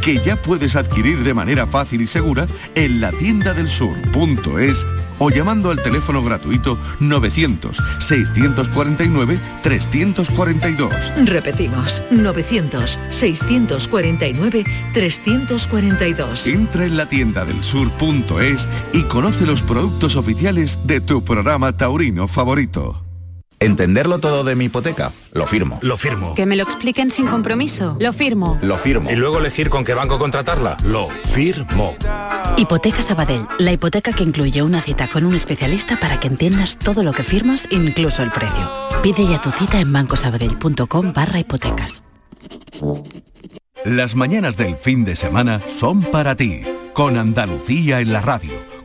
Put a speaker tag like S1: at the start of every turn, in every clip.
S1: que ya puedes adquirir de manera fácil y segura en la tienda del sur.es o llamando al teléfono gratuito 900-649-342.
S2: Repetimos, 900-649-342.
S1: Entra en la tienda del sur.es y conoce los productos oficiales de tu programa taurino favorito.
S3: ¿Entenderlo todo de mi hipoteca? Lo firmo.
S4: Lo firmo.
S5: Que me lo expliquen sin compromiso. Lo firmo.
S3: Lo firmo.
S4: Y luego elegir con qué banco contratarla. Lo firmo.
S6: Hipoteca Sabadell, la hipoteca que incluye una cita con un especialista para que entiendas todo lo que firmas, incluso el precio. Pide ya tu cita en bancosabadell.com barra hipotecas.
S1: Las mañanas del fin de semana son para ti, con Andalucía en la radio,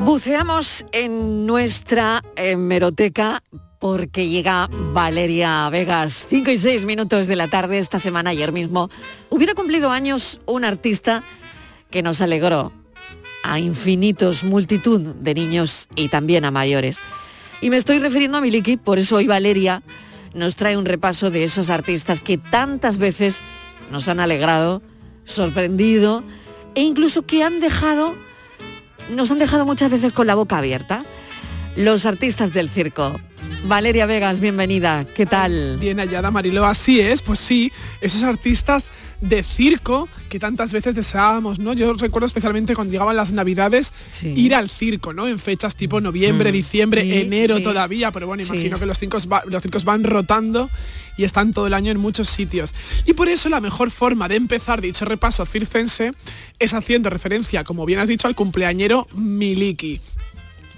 S7: Buceamos en nuestra hemeroteca porque llega Valeria Vegas. 5 y 6 minutos de la tarde esta semana, ayer mismo. Hubiera cumplido años un artista que nos alegró a infinitos, multitud de niños y también a mayores. Y me estoy refiriendo a Miliki, por eso hoy Valeria nos trae un repaso de esos artistas que tantas veces nos han alegrado, sorprendido e incluso que han dejado, nos han dejado muchas veces con la boca abierta. Los artistas del circo. Valeria Vegas, bienvenida. ¿Qué tal?
S8: Bien hallada, Marilo. Así es, pues sí, esos artistas de circo que tantas veces deseábamos, ¿no? Yo recuerdo especialmente cuando llegaban las navidades
S7: Sí.
S8: ir al circo, ¿no? En fechas tipo noviembre,
S7: Mm.
S8: diciembre,
S7: Sí,
S8: enero
S7: sí.
S8: todavía, pero bueno, imagino que los circos, va- los circos van rotando y están todo el año en muchos sitios. Y por eso la mejor forma de empezar dicho repaso circense es haciendo referencia, como bien has dicho, al cumpleañero Miliki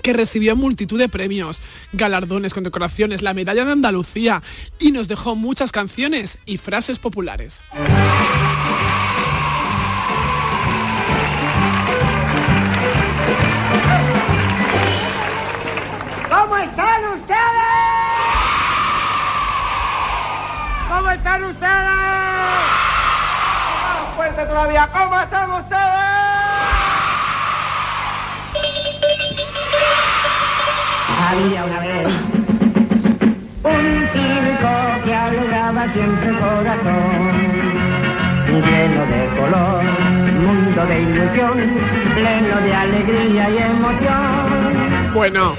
S8: que recibió multitud de premios, galardones, condecoraciones, la medalla de Andalucía y nos dejó muchas canciones y frases populares.
S9: ¿Cómo están ustedes? ¿Cómo están ustedes? Todavía, ¿cómo están ustedes? Había una vez un circo que alegraba siempre el corazón, lleno de color, mundo de ilusión, pleno de alegría y emoción.
S8: Bueno,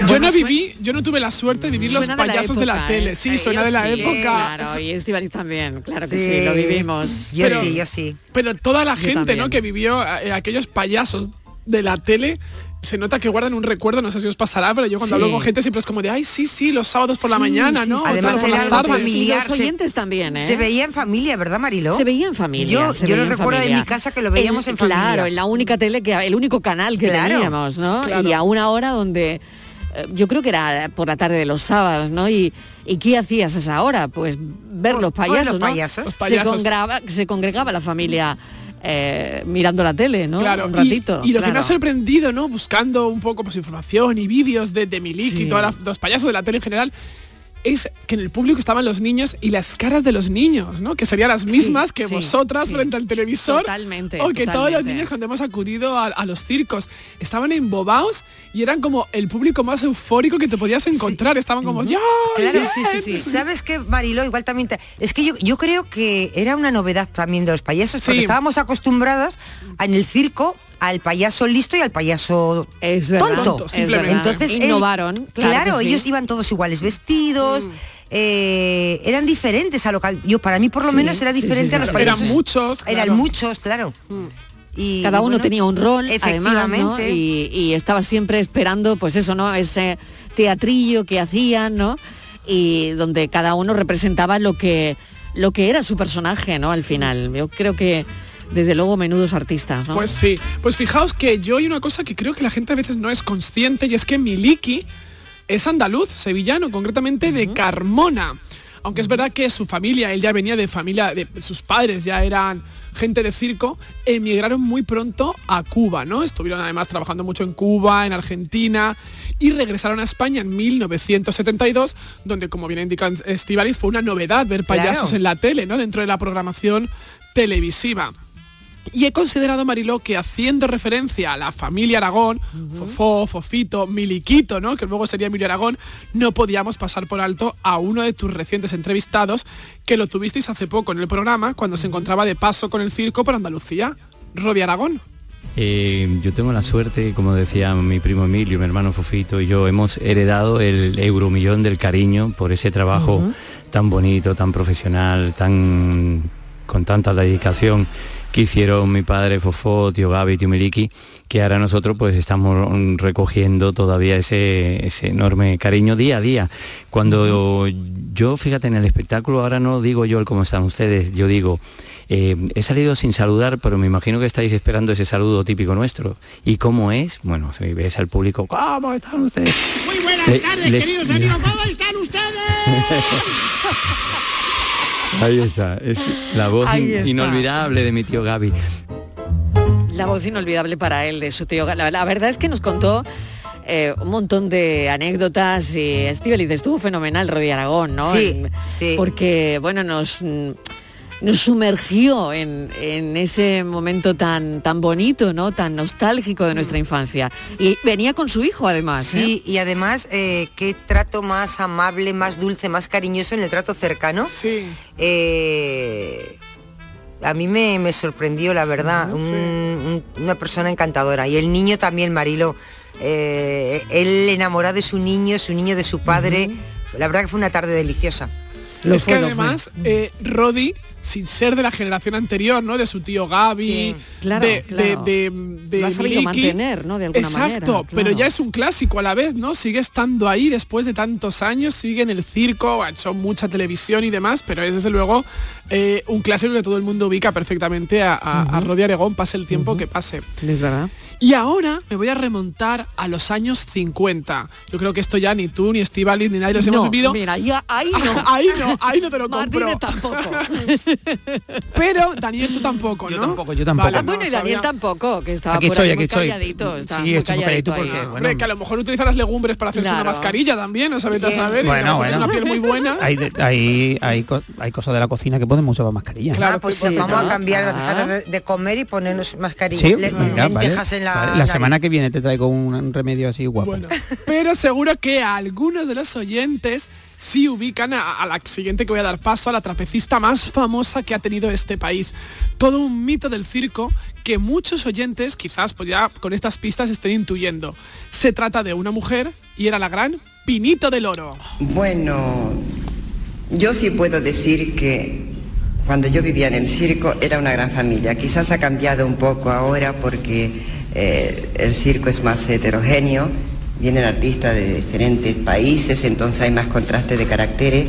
S8: yo
S7: Bueno,
S8: no viví, yo no tuve la suerte de vivir los
S7: Suena de la
S8: payasos de la,
S7: época,
S8: tele.
S7: ¿eh?
S8: Sí,
S7: Eh,
S8: suena
S7: yo
S8: de la
S7: sí,
S8: época.
S7: Claro, y Estivaliz también, claro que sí,
S10: Sí.
S7: lo vivimos.
S10: Yo
S8: Pero-
S10: sí, yo sí.
S8: Pero toda la
S7: Yo
S8: gente,
S7: también.
S8: ¿no? Que vivió eh, aquellos payasos de la tele. Se nota que guardan un recuerdo, no sé si os pasará, pero yo cuando
S7: Sí.
S8: hablo con gente siempre es como de, ay, sí, sí, los sábados por la mañana,
S7: sí,
S8: ¿no?
S10: Además
S8: por las tardes.
S10: familiar.
S7: Y los
S10: se-
S7: oyentes también, ¿eh?
S10: Se veía en familia, ¿verdad, Mariló?
S7: Se veía en familia.
S10: Yo-
S7: se
S10: yo lo
S7: en
S10: recuerdo de
S7: familia.
S10: mi casa que lo veíamos
S7: El-
S10: en familia.
S7: Claro, en la única tele que el único canal que
S10: Claro,
S7: teníamos, ¿no?
S8: claro.
S7: Y a una hora donde eh, yo creo que era por la tarde de los sábados, ¿no? Y, ¿y qué hacías a esa hora? Pues ver los
S10: Pues
S7: payasos,
S10: los
S7: ¿no?
S10: payasos.
S8: Los
S7: Se,
S8: payasos.
S7: congrava- se congregaba la familia eh, mirando la tele, ¿no?
S8: Claro,
S7: Un
S8: y-
S7: ratito.
S8: Y, lo que me ha sorprendido, ¿no? Buscando un poco pues, información y vídeos de, de Milik
S7: Sí.
S8: y todos los payasos de la tele en general, es que en el público estaban los niños y las caras de los niños, ¿no? Que serían las mismas que
S7: sí,
S8: vosotras
S7: sí.
S8: frente al televisor.
S7: Totalmente,
S8: O que todos los niños cuando hemos acudido a, a los circos estaban embobados y eran como el público más eufórico que te podías encontrar. Estaban como, ¡ya!
S10: Claro,
S7: Sí, sí, sí.
S10: ¿Sabes qué, Mariló? Igual también... te- Es que yo, yo creo que era una novedad también de los payasos, porque estábamos acostumbradas a- en el circo al payaso listo y al payaso
S7: Es verdad,
S10: tonto.
S7: es
S8: simplemente.
S7: verdad.
S10: Entonces él-
S7: innovaron, claro,
S10: claro,
S7: que sí.
S10: ellos iban todos iguales vestidos,
S8: Mm.
S10: eh, eran diferentes a lo que yo para mí por lo
S7: Sí,
S10: menos era diferente
S7: sí,
S10: a los payasos.
S8: Eran muchos,
S10: Eran muchos, claro. Y,
S7: cada uno
S10: bueno,
S7: tenía un rol además ¿no? y, y estaba siempre esperando pues eso no ese teatrillo que hacían no y donde cada uno representaba lo que lo que era su personaje no al final yo creo que desde luego menudos artistas ¿no?
S8: Pues sí, pues fijaos que yo hay una cosa que creo que la gente a veces no es consciente y es que Miliki es andaluz, sevillano, concretamente de Carmona. Aunque es verdad que su familia, él ya venía de familia, de sus padres ya eran gente de circo, emigraron muy pronto a Cuba, ¿no? Estuvieron además trabajando mucho en Cuba, en Argentina, y regresaron a España en 1972, donde, como bien indica Estivalis, fue una novedad ver payasos en la tele, ¿no? Dentro de la programación televisiva. Y he considerado, Mariló, que haciendo referencia a la familia Aragón, Fofó, Fofito, Miliquito, ¿no? que luego sería Emilio Aragón, no podíamos pasar por alto a uno de tus recientes entrevistados, que lo tuvisteis hace poco en el programa, cuando se encontraba de paso con el circo por Andalucía, Rodi Aragón.
S11: Eh, yo tengo la suerte, como decía mi primo Emilio, mi hermano Fofito y yo, hemos heredado el euromillón del cariño por ese trabajo tan bonito, tan profesional, tan con tanta dedicación que hicieron mi padre Fofó, tío Gaby, tío Miliki, que ahora nosotros pues estamos recogiendo todavía ese, ese enorme cariño día a día. Cuando yo, fíjate, en el espectáculo, ahora no digo yo el cómo están ustedes, yo digo, eh, he salido sin saludar, pero me imagino que estáis esperando ese saludo típico nuestro. ¿Y cómo es? Bueno, si ves al público, ¿cómo están ustedes?
S12: Muy buenas tardes, queridos amigos, ¿cómo están ustedes?
S11: Ahí está, es la voz inolvidable de mi tío Gaby.
S7: La voz inolvidable para él, de su tío Gaby. La, verdad es que nos contó eh, un montón de anécdotas y Estivaliz estuvo fenomenal Rodi Aragón, ¿no?
S10: Sí, sí.
S7: Porque, bueno, nos nos sumergió en, ese momento tan, tan bonito, ¿no? Tan nostálgico de nuestra infancia. Y venía con su hijo además.
S10: Sí,
S7: ¿eh?
S10: y además eh, qué trato más amable, más dulce, más cariñoso en el trato cercano.
S8: Sí.
S10: Eh, a mí me, sorprendió, la verdad, una persona encantadora. Y el niño también, Marilo, él enamorado de su niño, su niño de su padre. La verdad que fue una tarde deliciosa.
S8: Es que además, Rodi sin ser de la generación anterior, ¿no? De su tío Gaby,
S7: claro,
S8: de,
S7: claro.
S8: de, de,
S7: Lo ha sabido mantener, ¿no? De alguna
S8: Exacto,
S7: manera.
S8: pero ya es un clásico a la vez, ¿no? Sigue estando ahí después de tantos años, sigue en el circo, ha hecho mucha televisión y demás, pero es desde luego eh, un clásico que todo el mundo ubica perfectamente a, a, Rodi Aregón, pase el tiempo que pase.
S7: Es verdad.
S8: Y ahora me voy a remontar a los años 50. Yo creo que esto ya ni tú, ni Estivali, ni nadie los hemos vivido.
S7: Mira, ya ahí no.
S8: ahí no, ahí no te lo compro.
S7: Martínez tampoco.
S8: Pero Daniel tú tampoco, ¿no?
S13: Yo tampoco, yo tampoco.
S7: Ah, bueno, y Daniel tampoco, que estaba
S13: Aquí
S7: por
S13: estoy,
S7: ahí
S13: aquí
S7: muy
S13: estoy.
S7: calladito. estaba
S13: Sí,
S7: muy
S13: estoy calladito
S7: calladito
S13: porque,
S7: ahí.
S13: bueno,
S8: Hombre, que a lo mejor utiliza las legumbres para hacerse
S7: Claro.
S8: una mascarilla también, ¿no sabes
S10: Sí.
S8: saber?
S13: Bueno, bueno.
S8: una piel muy buena.
S13: hay, de- hay, hay, co- hay cosas de la cocina que podemos usar mascarilla.
S8: Claro,
S10: Ah, pues
S8: sí,
S10: vamos
S7: ¿no?
S10: a cambiar,
S7: Ah.
S10: dejar de, de comer y ponernos mascarilla.
S13: Sí,
S10: le-
S13: venga, vale.
S10: lentejas en la,
S13: Vale, la
S10: nariz.
S13: semana que viene te traigo un, un remedio así guapo.
S8: Bueno, pero seguro que a algunos de los oyentes sí ubican a, a la siguiente que voy a dar paso, a la trapecista más famosa que ha tenido este país. Todo un mito del circo que muchos oyentes quizás pues ya con estas pistas estén intuyendo. Se trata de una mujer y era la gran Pinito del Oro.
S14: Bueno, yo sí puedo decir que cuando yo vivía en el circo era una gran familia. Quizás ha cambiado un poco ahora porque eh, el circo es más heterogéneo, vienen artistas de diferentes países, entonces hay más contraste de caracteres,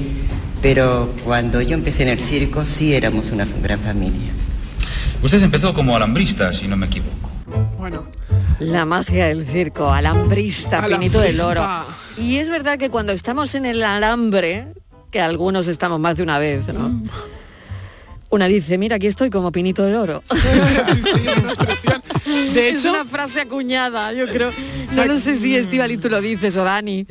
S14: pero cuando yo empecé en el circo sí éramos una gran familia.
S15: Usted empezó como alambrista, si no me equivoco.
S8: Bueno,
S7: La magia del circo, alambrista, Pinito del Oro.
S8: Alambrista.
S7: Y es verdad que cuando estamos en el alambre, que algunos estamos más de una vez, ¿no?
S8: Mm.
S7: Una dice, mira, aquí estoy como Pinito del Oro.
S8: sí, sí, es una expresión. De
S7: es
S8: hecho,
S7: una frase acuñada, yo creo. No lo sé si Estivali tú lo dices o Dani,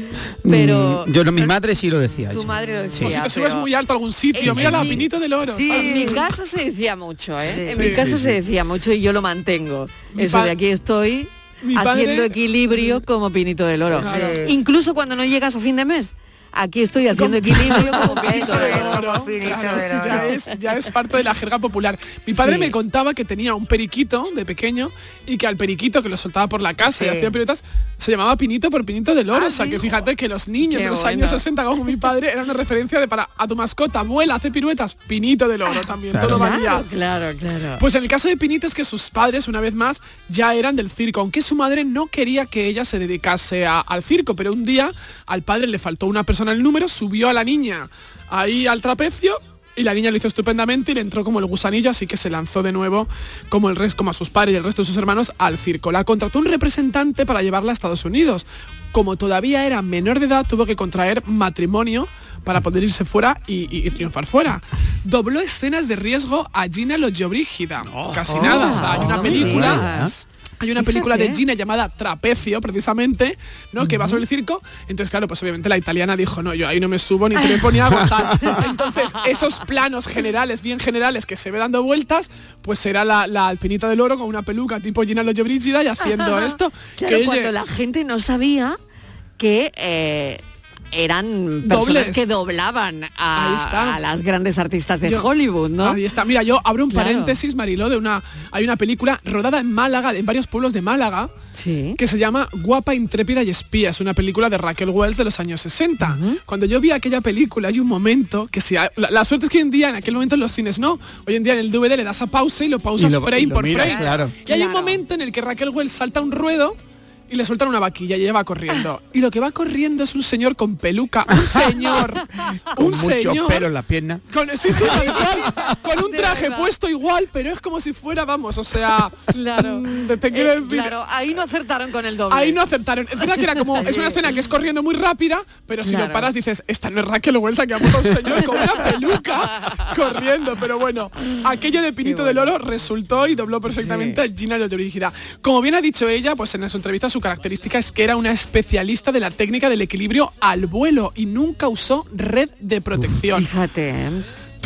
S7: pero
S13: Mm, yo no, mi madre sí lo decía.
S7: tu
S13: sí.
S7: madre lo
S13: Sí.
S7: decía.
S8: o si te subes
S7: pero-
S8: muy alto a algún sitio, mira la Pinito del Oro.
S7: En mi casa se decía mucho, ¿eh? en
S8: Sí.
S7: mi casa
S8: Sí,
S7: se decía mucho y yo lo mantengo.
S8: Mi
S7: Eso de aquí estoy
S8: mi padre-
S7: haciendo equilibrio como Pinito del Oro.
S8: Claro.
S7: Incluso cuando no llegas a fin de mes, aquí estoy haciendo equilibrio como Pinito
S8: ya, es, ya es parte de la jerga popular. Mi padre
S7: Sí.
S8: me contaba que tenía un periquito de pequeño y que al periquito que lo soltaba por la casa y hacía piruetas se llamaba Pinito por Pinito del Oro.
S10: Ah,
S8: o sea que fíjate que los niños
S7: Qué
S8: de los
S7: bueno.
S8: años 60 como mi padre era una referencia de para a tu mascota, abuela, hace piruetas, Pinito del Oro también,
S13: Claro.
S8: todo varía.
S7: Claro, claro, claro.
S8: Pues en el caso de Pinito es que sus padres, una vez más, ya eran del circo, aunque su madre no quería que ella se dedicase a- al circo, pero un día al padre le faltó una persona el número, subió a la niña ahí al trapecio y la niña lo hizo estupendamente y le entró como el gusanillo, así que se lanzó de nuevo como el resto, como a sus padres y el resto de sus hermanos al circo. La contrató un representante para llevarla a Estados Unidos. Como todavía era menor de edad, tuvo que contraer matrimonio para poder irse fuera y, y- y triunfar fuera. Dobló escenas de riesgo a Gina Lollobrigida. Casi nada. O sea, hay una
S7: me
S8: película. Hay una película de. Gina llamada Trapecio, precisamente, ¿no? Que va sobre el circo. Entonces, claro, pues obviamente la italiana dijo, no, yo ahí no me subo ni ponía a gozar. Entonces, esos planos generales, bien generales, que se ve dando vueltas, pues será la, la alpinita del oro con una peluca tipo Gina Lollobrigida y haciendo esto.
S7: Claro,
S8: que
S7: cuando la gente no sabía que eh, eran personas
S8: Dobles.
S7: que doblaban a, las grandes artistas de
S8: Yo-
S7: Hollywood, ¿no?
S8: Ahí está. Mira, yo abro un
S7: Claro.
S8: paréntesis, Mariló, de una. Hay una película rodada en Málaga, en varios pueblos de Málaga, que se llama Guapa, Intrépida y Espía. Es una película de Raquel Wells de los años 60. Cuando yo vi aquella película, hay un momento que si la, la suerte es que hoy en día, en aquel momento en los cines no. Hoy en día en el DVD le das a pausa y lo pausas
S13: Y lo-
S8: frame
S13: y lo
S8: por
S13: miras,
S8: frame.
S13: claro.
S8: Y hay un momento en el que Raquel Wells salta un ruedo y le sueltan una vaquilla y ella va corriendo. Y lo que va corriendo es un señor con peluca, un señor,
S13: Con
S8: un
S13: mucho
S8: señor
S13: pelo en las piernas.
S8: con, sí, sí, con un traje puesto igual, pero es como si fuera, vamos, o sea,
S7: Claro.
S8: mm, te quiero
S7: Eh, claro, ahí no acertaron con el doble.
S8: Ahí no aceptaron. Es verdad que era como, es una escena que es corriendo muy rápida, pero si
S7: Claro.
S8: lo paras dices, esta no es Raquel Welsa que ha puesto un señor con una peluca corriendo. Pero bueno, aquello de Pinito del Oro resultó y dobló perfectamente a Gina Lollobrigida. Como bien ha dicho ella, pues en su entrevista su característica es que era una especialista de la técnica del equilibrio al vuelo y nunca usó red de protección.
S7: Fíjate, ¿eh?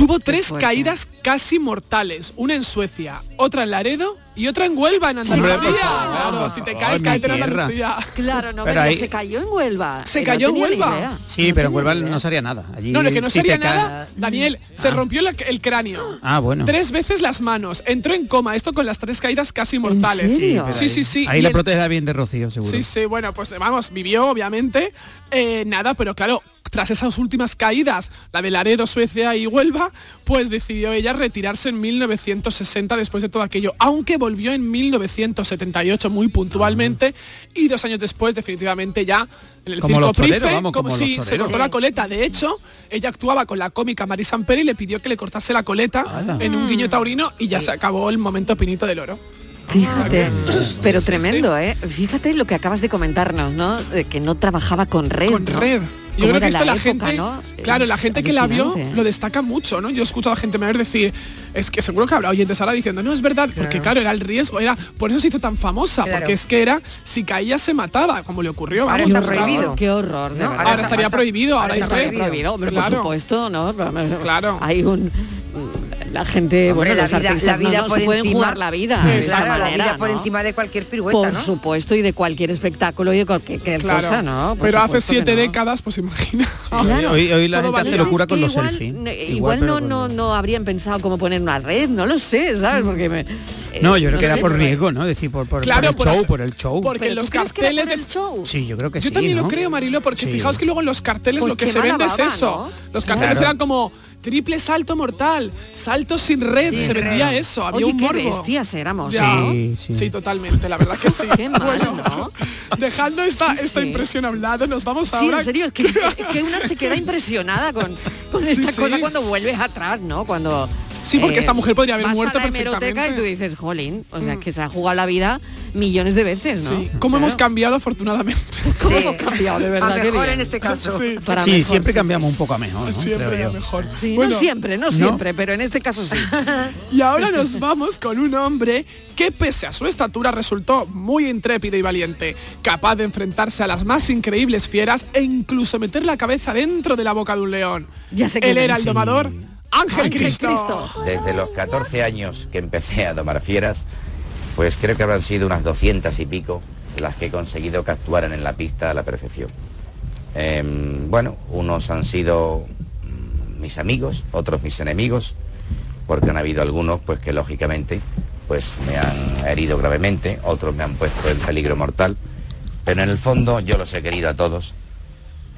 S8: Tuvo tres caídas casi mortales, una en Suecia, otra en Laredo y otra en Huelva, en Andalucía. Claro, si te caes, caete en
S13: tierra.
S8: Andalucía.
S7: Claro, no,
S13: Pero
S7: pero
S13: ahí-
S7: se cayó en Huelva.
S8: Se cayó en Huelva.
S13: Sí,
S7: No
S13: pero en Huelva no sería nada. Allí
S8: No, lo que no
S13: si cae-
S8: nada, Daniel, se rompió la- el cráneo.
S13: Ah, bueno.
S8: Tres veces las manos, entró en coma, esto con las tres caídas casi mortales. Sí,
S13: ahí-
S8: sí, sí.
S13: Ahí la
S8: en-
S13: protege bien de Rocío, seguro.
S8: Sí, sí, bueno, pues vamos, vivió obviamente eh, nada, pero claro, tras esas últimas caídas, la de Laredo, Suecia y Huelva, pues decidió ella retirarse en 1960 después de todo aquello, aunque volvió en 1978 muy puntualmente y dos años después definitivamente ya en el
S13: Como
S8: circo
S13: los toreros,
S8: Price,
S13: vamos,
S8: como,
S13: como
S8: si
S13: los
S8: se cortó la coleta. De hecho, ella actuaba con la cómica Mari Sampere y le pidió que le cortase la coleta
S13: Ala.
S8: en un guiño taurino y ya se acabó el momento pinito del oro.
S7: Fíjate, pero tremendo, ¿eh? Fíjate lo que acabas de comentarnos, ¿no? De que no trabajaba con red.
S8: con
S7: ¿no?
S8: red. Yo creo que esto la,
S7: época,
S8: gente,
S7: ¿no?
S8: claro, la gente que la vio lo destaca mucho, ¿no? Yo he escuchado a gente mayor decir, es que seguro que habrá oyentes ahora diciendo, no es verdad, porque claro, era el riesgo, era por eso se hizo tan famosa,
S10: Claro.
S8: porque es que era si caía se mataba, como le ocurrió.
S10: Ahora está prohibido.
S7: Qué horror,
S10: No.
S8: Ahora estaría prohibido, ahora
S10: está
S8: dice-
S10: prohibido.
S7: prohibido, hombre,
S8: Claro.
S7: por supuesto, ¿no?
S8: Claro.
S7: Hay un la gente,
S10: Hombre,
S7: bueno,
S10: la
S7: los
S10: vida-
S7: artistas
S10: la vida
S7: no, no
S10: por
S7: se pueden
S10: encima-
S7: jugar la vida de esa
S10: Claro, la
S7: manera,
S10: vida por
S7: ¿no?
S10: encima de cualquier pirueta,
S7: Por
S10: ¿no?
S7: supuesto, y de cualquier espectáculo y de cualquier
S8: Claro.
S7: cosa, ¿no? Por
S8: Pero hace siete
S7: no.
S8: décadas, pues imagina.
S7: Claro.
S13: Hoy, hoy la
S8: Todo
S13: gente hace locura con los
S7: igual,
S13: selfies. Igual,
S7: no, no, no habrían pensado cómo poner una red, no lo sé, ¿sabes? Porque me, eh,
S13: No, yo creo que era
S7: sé,
S13: por riesgo, ¿no? Decir, por, por,
S8: Claro,
S13: por el
S8: por
S13: show, por el show.
S8: Porque
S7: ¿Pero
S8: los
S7: tú crees que era
S8: carteles
S7: por
S8: de
S7: el show?
S13: Sí, yo creo que
S8: Yo
S13: sí,
S8: también
S13: ¿no?
S8: lo creo, Marilo, porque
S13: Sí.
S8: fijaos que luego en los carteles
S7: Pues
S8: lo que se vende es eso.
S7: ¿no?
S8: Los carteles
S13: Claro.
S8: eran como triple salto mortal, salto sin red,
S10: Sin
S8: se vendía
S10: red.
S8: eso, había
S7: Oye,
S8: un
S7: qué
S8: morbo.
S7: bestias éramos,
S8: Ya.
S7: ¿no?
S13: Sí, sí.
S8: totalmente, la verdad que sí.
S7: Qué malo, ¿no?
S8: Dejando esta,
S7: Sí,
S8: esta
S7: sí.
S8: impresión a un lado, nos vamos
S7: Sí,
S8: ahora.
S7: en serio, es que, una se queda impresionada con, con
S8: Sí,
S7: esta
S8: sí.
S7: cosa cuando vuelves atrás, ¿no? Cuando
S8: Sí, porque esta mujer podría haber
S7: vas
S8: muerto
S7: a la hemeroteca y
S8: perfectamente.
S7: tú dices, jolín, o sea, que se ha jugado la vida millones de veces, ¿no?
S8: Sí, ¿Cómo hemos cambiado afortunadamente?
S7: ¿Cómo
S10: Sí.
S7: hemos cambiado, de verdad?
S10: A mejor en este caso.
S8: Sí,
S7: Para
S13: sí,
S7: mejor,
S13: siempre
S7: sí,
S13: cambiamos un poco a mejor, ¿no?
S8: siempre
S13: Creo
S8: era
S13: yo.
S8: mejor.
S7: Sí,
S8: Bueno,
S7: no siempre, no siempre, pero en este caso sí.
S8: Y ahora nos vamos con un hombre que pese a su estatura resultó muy intrépido y valiente, capaz de enfrentarse a las más increíbles fieras e incluso meter la cabeza dentro de la boca de un león.
S7: Ya sé
S8: Él
S7: quién
S8: era el domador Ángel,
S7: Ángel
S8: Cristo.
S7: Cristo.
S3: Desde los 14 años que empecé a domar fieras, pues creo que habrán sido unas 200 y pico las que he conseguido que actuaran en la pista a la perfección. Em, bueno, unos han sido mm, mis amigos, otros mis enemigos, porque han habido algunos pues que lógicamente pues me han herido gravemente, otros me han puesto en peligro mortal, pero en el fondo yo los he querido a todos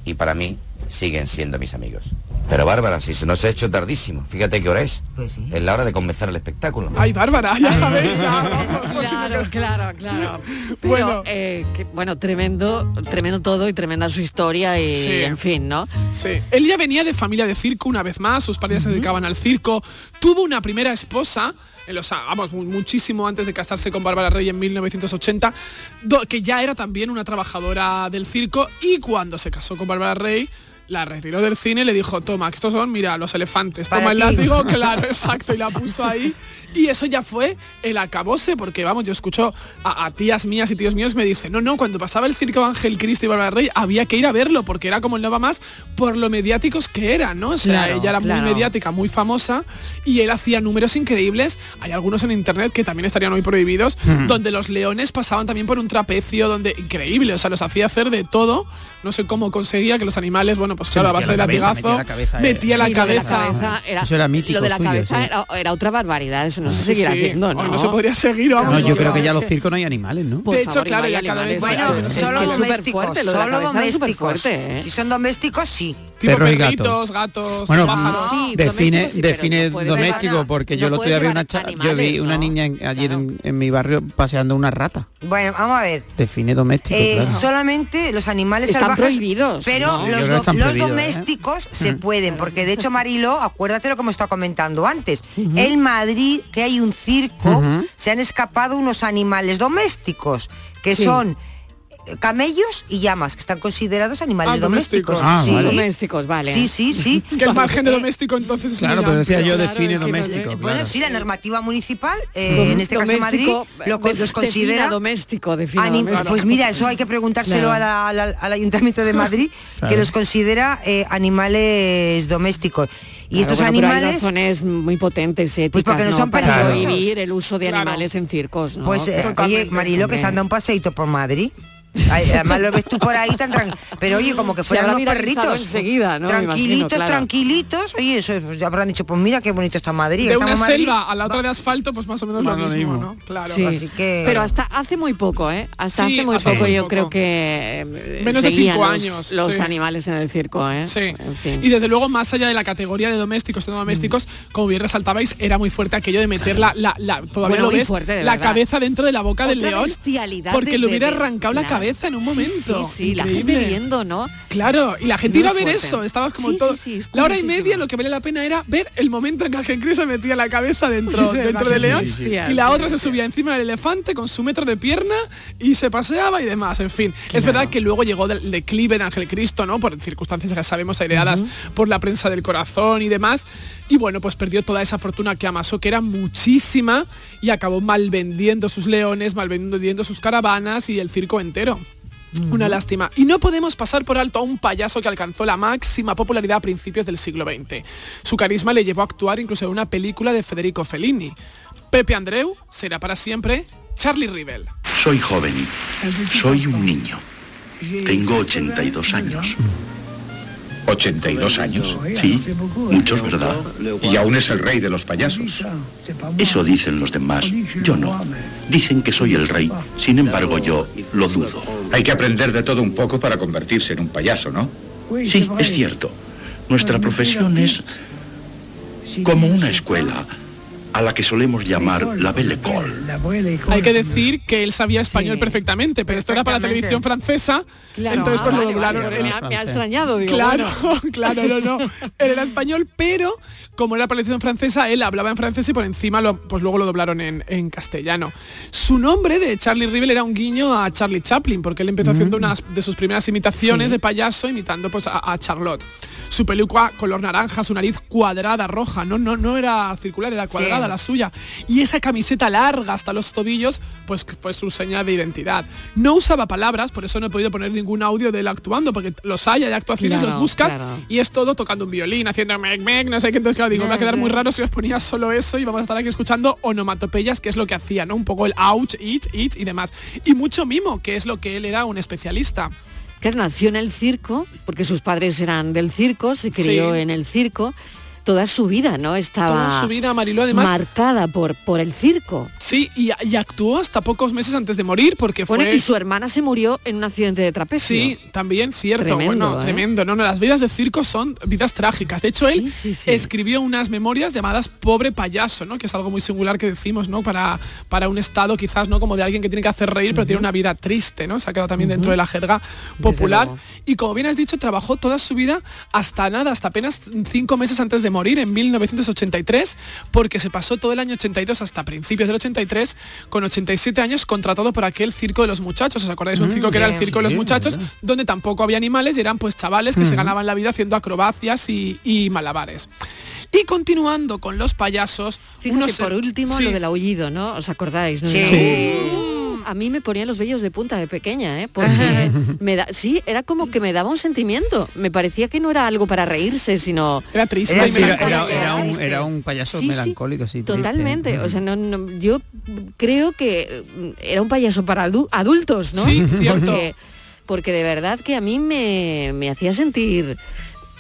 S3: y para mí siguen siendo mis amigos. Pero Bárbara, si se nos ha hecho tardísimo, fíjate qué hora es.
S10: Pues sí.
S3: Es la hora de comenzar el espectáculo.
S8: Ay, Bárbara, ya sabéis. ya, vamos.
S7: Claro, claro, claro. Pero,
S8: Bueno.
S7: eh, que- bueno, tremendo, tremendo todo y tremenda su historia y,
S8: Sí.
S7: en fin, ¿no?
S8: Sí, él ya venía de familia de circo una vez más, sus padres se dedicaban al circo, tuvo una primera esposa, en los, vamos, mu- muchísimo antes de casarse con Bárbara Rey en 1980, do- que ya era también una trabajadora del circo y cuando se casó con Bárbara Rey, la retiró del cine y le dijo, toma, que estos son, mira, los elefantes,
S10: Para
S8: toma el
S10: ti.
S8: látigo, claro, exacto, y la puso ahí. Y eso ya fue el acabose, porque vamos, yo escucho a, a tías mías y tíos míos me dicen, no, no, cuando pasaba el circo Ángel Cristo y Bárbara Rey había que ir a verlo, porque era como el Nova Más por lo mediáticos que eran, ¿no? O sea,
S7: Claro,
S8: ella era
S7: claro.
S8: muy mediática, muy famosa, y él hacía números increíbles. Hay algunos en internet que también estarían hoy prohibidos,
S13: Hmm.
S8: donde los leones pasaban también por un trapecio, donde increíble, o sea, los hacía hacer de todo. No sé cómo conseguía que los animales, bueno, pues claro, a
S13: metía
S8: base de
S13: la cabeza,
S8: latigazo,
S13: metía la cabeza, eh.
S8: metía la cabeza.
S13: Eso era mítico
S7: Lo de la
S13: suyo,
S7: cabeza
S13: sí.
S7: era, era otra barbaridad, eso no se seguirá
S8: sí.
S7: haciendo, ¿no?
S8: Hoy no se podría seguir, vamos.
S13: No, yo creo que ya los circos no hay animales, ¿no?
S7: Por
S8: De hecho,
S7: favor,
S8: claro, ya cada vez.
S10: Bueno, solo
S7: es
S10: domésticos,
S7: lo
S10: solo
S7: es
S10: domésticos.
S7: ¿eh?
S10: Si son domésticos, sí.
S8: Tipo
S13: Perros y
S8: perritos,
S13: gatos.
S8: gatos,
S13: Bueno,
S8: pájaros.
S7: Sí,
S13: define,
S7: doméstico sí,
S13: define
S7: no
S13: doméstico,
S7: llevar-
S13: porque
S7: no
S13: yo el otro día vi una cha- yo vi una niña en- ayer en, en mi barrio paseando una rata.
S10: Bueno, vamos a ver.
S13: Define doméstico,
S10: Eh,
S13: claro.
S10: Solamente los animales
S7: Están prohibidos,
S10: pero los, do-
S13: ¿eh?
S10: domésticos se
S13: Mm.
S10: pueden, porque de hecho Marilo, acuérdate lo que hemos estado comentando antes. En Madrid, que hay un circo, se han escapado unos animales domésticos, que
S7: Sí.
S10: son camellos y llamas, que están considerados animales
S8: Ah, domésticos.
S10: domésticos.
S13: Ah,
S10: sí.
S13: vale.
S7: Domésticos, vale.
S10: sí, sí, sí.
S8: Es que el margen de
S10: Eh,
S8: doméstico entonces es
S13: Claro, pero decía yo
S7: Claro,
S13: define doméstico.
S10: Bueno, sí, la normativa municipal, eh, en este caso Madrid, lo,
S7: de-
S10: los considera
S7: doméstico, defina
S10: Anim-
S7: doméstico.
S10: Pues mira, eso hay que preguntárselo
S7: Claro.
S10: a la- a la- al Ayuntamiento de Madrid,
S13: Claro.
S10: que los considera eh, animales domésticos. Y
S7: Claro,
S10: estos
S7: bueno, pero hay
S10: animales,
S7: razones muy potentes éticas,
S10: porque no
S7: ¿no?
S10: son
S7: para
S10: peligrosos.
S7: prohibir el uso de
S8: Claro.
S7: animales en circos, ¿no?
S10: pues, eh, oye. Marilo, que se anda un paseíto por Madrid. Además lo ves tú por ahí tan tran- pero oye como que fueran unos
S7: viralizado
S10: perritos
S7: enseguida, ¿no? Imagino,
S10: tranquilitos
S7: claro.
S10: tranquilitos oye eso ya habrán dicho pues mira qué bonito está Madrid
S8: De una
S10: en Madrid.
S8: selva a la otra de asfalto, pues más o menos
S13: Más
S8: lo mismo,
S13: mismo.
S8: ¿no? Claro.
S7: Sí.
S10: así que
S7: Pero hasta hace muy poco, ¿eh? Hasta
S8: Sí,
S7: hace muy poco
S8: muy
S7: yo
S8: poco.
S7: creo que eh,
S8: Menos de cinco
S7: los-
S8: años,
S7: los
S8: sí.
S7: animales en el circo, ¿eh?
S8: Sí.
S7: En fin.
S8: Y desde luego, más allá de la categoría de domésticos y no domésticos, como bien resaltabais, era muy fuerte aquello de meter la, la, la- todavía
S7: Bueno,
S8: lo ves,
S7: fuerte,
S8: la
S7: verdad.
S8: cabeza dentro de la boca del león.
S7: bestialidad
S8: Porque le hubiera arrancado la
S7: claro.
S8: Cabeza en un momento.
S7: Sí, sí, la gente viendo, ¿no?
S8: Claro, y la gente
S7: Muy
S8: iba a ver
S7: fuerte.
S8: eso, estabas como
S7: Sí,
S8: todo.
S7: es
S8: la hora y media lo que valía la pena era ver el momento en que Ángel se metía la cabeza dentro, dentro del león y la otra se subía encima del elefante con su metro de pierna y se paseaba y demás. En fin, es verdad que luego llegó del declive de Ángel Cristo, ¿no? Por circunstancias que sabemos aireadas por la prensa del corazón y demás. Y bueno, pues perdió toda esa fortuna que amasó, que era muchísima, y acabó mal vendiendo sus leones, mal vendiendo sus caravanas y el circo entero. Una lástima. Y no podemos pasar por alto a un payaso que alcanzó la máxima popularidad a principios del siglo XX. Su carisma le llevó a actuar incluso en una película de Federico Fellini. Pepe Andreu será para siempre Charlie Rivel.
S16: Soy joven. Soy un niño. Tengo 82 años.
S15: ¿82 años?
S16: Sí, muchos, ¿verdad?
S15: Y aún es el rey de los payasos.
S16: Eso dicen los demás. Yo no. Dicen que soy el rey. Sin embargo, yo lo dudo.
S15: Hay que aprender de todo un poco para convertirse en un payaso, ¿no?
S16: Sí, es cierto. Nuestra profesión es como una escuela a la que solemos llamar la Belle École.
S8: Hay que decir que él sabía español perfectamente, pero esto era para la televisión francesa,
S7: Claro,
S8: entonces pues
S7: ah,
S8: lo doblaron.
S7: vale, me, ha, me ha extrañado, digo,
S8: Claro,
S7: bueno.
S8: claro, no, no. Él era español, pero como era la televisión francesa, él hablaba en francés y por encima lo, pues luego lo doblaron en, en castellano. Su nombre de Charlie Rivel era un guiño a Charlie Chaplin, porque él empezó haciendo unas de sus primeras imitaciones
S7: Sí.
S8: de payaso, imitando pues a, a Charlotte. Su peluca color naranja, su nariz cuadrada, roja, no, no, no era circular, era cuadrada
S10: Sí.
S8: La suya. Y esa camiseta larga hasta los tobillos, pues que fue su señal de identidad. No usaba palabras, por eso no he podido poner ningún audio de él actuando, porque los hay, hay actuaciones,
S7: Claro,
S8: los buscas
S7: claro.
S8: y es todo tocando un violín, haciendo mec mec, no sé qué, entonces claro, digo, me va a quedar muy raro si os ponía solo eso y vamos a estar aquí escuchando onomatopeyas, que es lo que hacía, ¿no? Un poco el ouch, it, it y demás. Y mucho mimo, que es lo que él era un especialista.
S7: que nació en el circo, porque sus padres eran del circo, se crió
S8: Sí.
S7: en el circo, toda su vida, ¿no? Estaba
S8: Toda su vida, Mariló, además-
S7: marcada por, por el circo.
S8: Sí, y, y actuó hasta pocos meses antes de morir porque
S7: Bueno,
S8: fue...
S7: y su hermana se murió en un accidente de trapecio.
S8: Sí, también cierto.
S7: Tremendo,
S8: bueno,
S7: ¿eh?
S8: tremendo. No, no, las vidas de circo son vidas trágicas. De hecho, él escribió unas memorias llamadas Pobre payaso, ¿no? Que es algo muy singular que decimos, ¿no? Para, para un estado quizás, ¿no? Como de alguien que tiene que hacer reír, pero tiene una vida triste, ¿no? Se ha quedado también dentro de la jerga popular. Y como bien has dicho, trabajó toda su vida hasta nada, hasta apenas cinco meses antes de morir, en 1983, porque se pasó todo el año 82 hasta principios del 83, con 87 años contratado por aquel circo de los muchachos. ¿Os acordáis? Un
S7: Mm,
S8: circo que era el circo de los muchachos, donde tampoco había animales y eran pues chavales que se
S7: Ujú.
S8: ganaban la vida haciendo acrobacias y, y malabares. Y continuando con los payasos,
S7: Fíjate,
S8: unos-
S7: por último,
S8: sí.
S7: lo del aullido, ¿no? ¿Os acordáis? no?
S10: Sí.
S7: A mí me ponían los vellos de punta de pequeña, ¿eh? Porque me da, sí, era como que me daba un sentimiento. Me parecía que no era algo para reírse, sino...
S8: Era triste.
S13: Era, sí, era- era- era un, era un payaso
S7: Sí,
S13: melancólico, sí. triste.
S7: Totalmente. O sea, no, no- yo creo que mm, era un payaso para adu- adultos, ¿no?
S8: Sí, cierto.
S7: Porque, porque de verdad que a mí me, me hacía sentir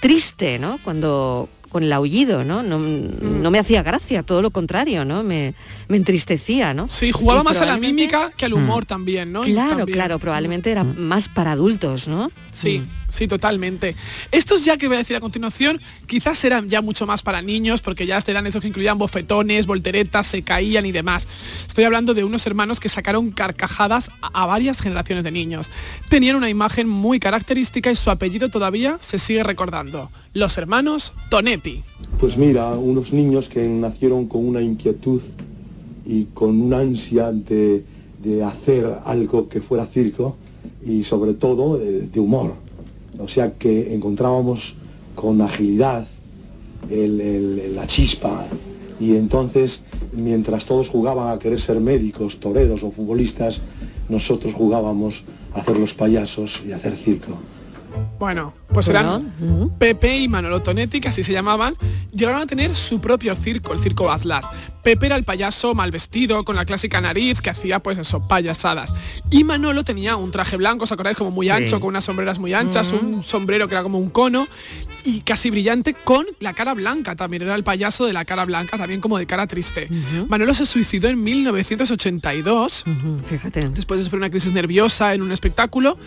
S7: triste, ¿no? Cuando con el aullido, ¿no? No,
S8: Mm.
S7: no me hacía gracia, todo lo contrario, ¿no? Me, me entristecía, ¿no?
S8: Sí, jugaba
S7: Y
S8: más a la mímica que al humor también, ¿no?
S7: Claro,
S8: también-
S7: claro, probablemente era más para adultos, ¿no?
S8: Sí, sí, totalmente. Estos ya que voy a decir a continuación, quizás eran ya mucho más para niños, porque ya eran esos que incluían bofetones, volteretas, se caían y demás. Estoy hablando de unos hermanos que sacaron carcajadas a, a varias generaciones de niños. Tenían una imagen muy característica y su apellido todavía se sigue recordando. Los hermanos Tonetti.
S17: Pues mira, unos niños que nacieron con una inquietud y con una ansia de, de hacer algo que fuera circo y sobre todo de, de humor. O sea que encontrábamos con agilidad el- el- la chispa y entonces mientras todos jugaban a querer ser médicos, toreros o futbolistas, nosotros jugábamos a hacer los payasos y a hacer circo.
S8: Bueno, pues eran Pepe y Manolo Tonetti, que así se llamaban, llegaron a tener su propio circo, el Circo Atlas. Pepe era el payaso mal vestido, con la clásica nariz, que hacía pues eso, payasadas. Y Manolo tenía un traje blanco, ¿os acordáis? Como muy
S7: Sí.
S8: ancho, con unas sombreras muy anchas, un sombrero que era como un cono, y casi brillante, con la cara blanca también. Era el payaso de la cara blanca, también como de cara triste. Manolo se suicidó en 1982,
S7: Fíjate.
S8: después de sufrir una crisis nerviosa en un espectáculo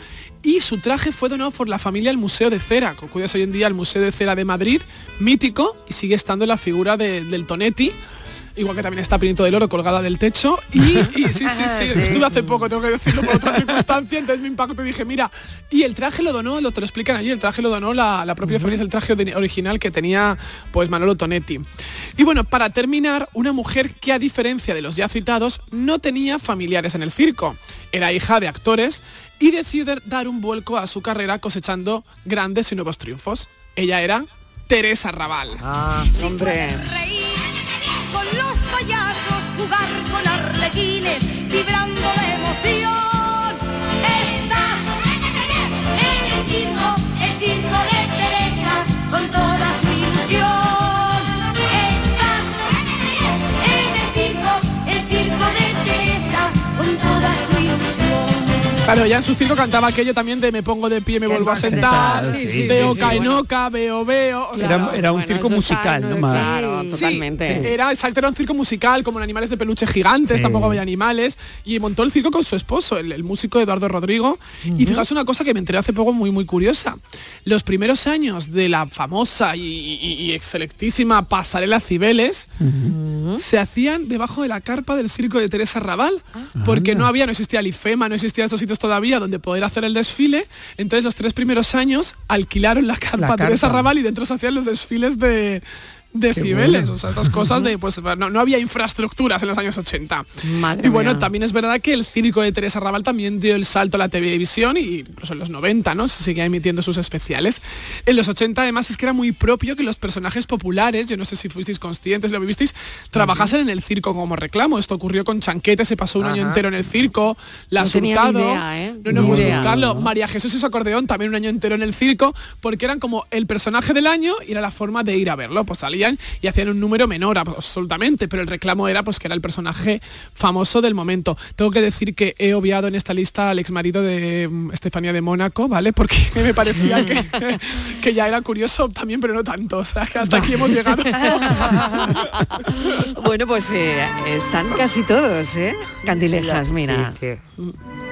S8: y su traje fue donado por la familia al Museo de Cera, que cuidas hoy en día el Museo de Cera de Madrid, mítico, y sigue estando la figura de- del Tonetti. Igual que también está Pinito del Oro colgada del techo. Y, y sí, sí, sí,
S10: Sí.
S8: estuve hace poco, tengo que decirlo por otra circunstancia, entonces me impactó y dije, mira, y el traje lo donó, lo te lo explican allí, el traje lo donó la, la propia familia, es el traje de- original que tenía pues Manolo Tonetti. Y bueno, para terminar, una mujer que a diferencia de los ya citados, no tenía familiares en el circo. Era hija de actores y decidió dar un vuelco a su carrera cosechando grandes y nuevos triunfos. Ella era Teresa Raval.
S7: hombre.
S18: Con los payasos jugar con arlequines, vibrando de
S8: Claro, ya en su circo cantaba aquello también de me pongo de pie, me vuelvo a sentar,
S13: Sí, sí,
S8: de
S13: sí,
S8: oca
S13: sí,
S8: en
S13: bueno.
S8: veo, veo. o sea,
S13: Era, era un
S7: bueno,
S13: circo musical, ¿no? Más-
S7: claro,
S8: Sí,
S7: totalmente.
S8: Era exacto, era un circo musical, como en animales de peluche gigantes,
S13: Sí.
S8: tampoco había animales, y montó el circo con su esposo, el, el músico Eduardo Rodrigo. Y fijaos una cosa que me enteré hace poco muy muy curiosa. Los primeros años de la famosa y, y- y excelentísima pasarela Cibeles se hacían debajo de la carpa del circo de Teresa Raval, porque no había, no existía el IFEMA, no existían estos sitios todavía donde poder hacer el desfile. Entonces los tres primeros años alquilaron la carpa,
S13: La
S8: Teresa
S13: carpa.
S8: Raval y dentro se hacían los desfiles de de
S13: Qué
S8: Cibeles,
S13: bueno.
S8: o sea, estas cosas de, pues no, no había infraestructuras en los años 80.
S7: Madre
S8: y bueno,
S7: mía.
S8: también es verdad que el circo de Teresa Raval también dio el salto a la televisión y incluso en los 90, ¿no? Se seguía emitiendo sus especiales. En los 80 además es que era muy propio que los personajes populares, yo no sé si fuisteis conscientes, lo vivisteis, trabajasen en el circo como reclamo. Esto ocurrió con Chanquete, se pasó un año entero en el circo, la
S7: No tenía ni
S8: Hurtado,
S7: idea, ¿eh?
S8: no, no, buscarlo. María Jesús y su acordeón también un año entero en el circo, porque eran como el personaje del año y era la forma de ir a verlo. Pues salía cogían y hacían un número menor absolutamente, pero el reclamo era pues que era el personaje famoso del momento. Tengo que decir que he obviado en esta lista al ex marido de mm, Estefanía de Mónaco, ¿vale? Porque me parecía que, que ya era curioso también, pero no tanto. O sea, que hasta aquí hemos llegado.
S7: Bueno, pues eh, están casi todos, ¿eh? Candilejas, mira. Acróbatas,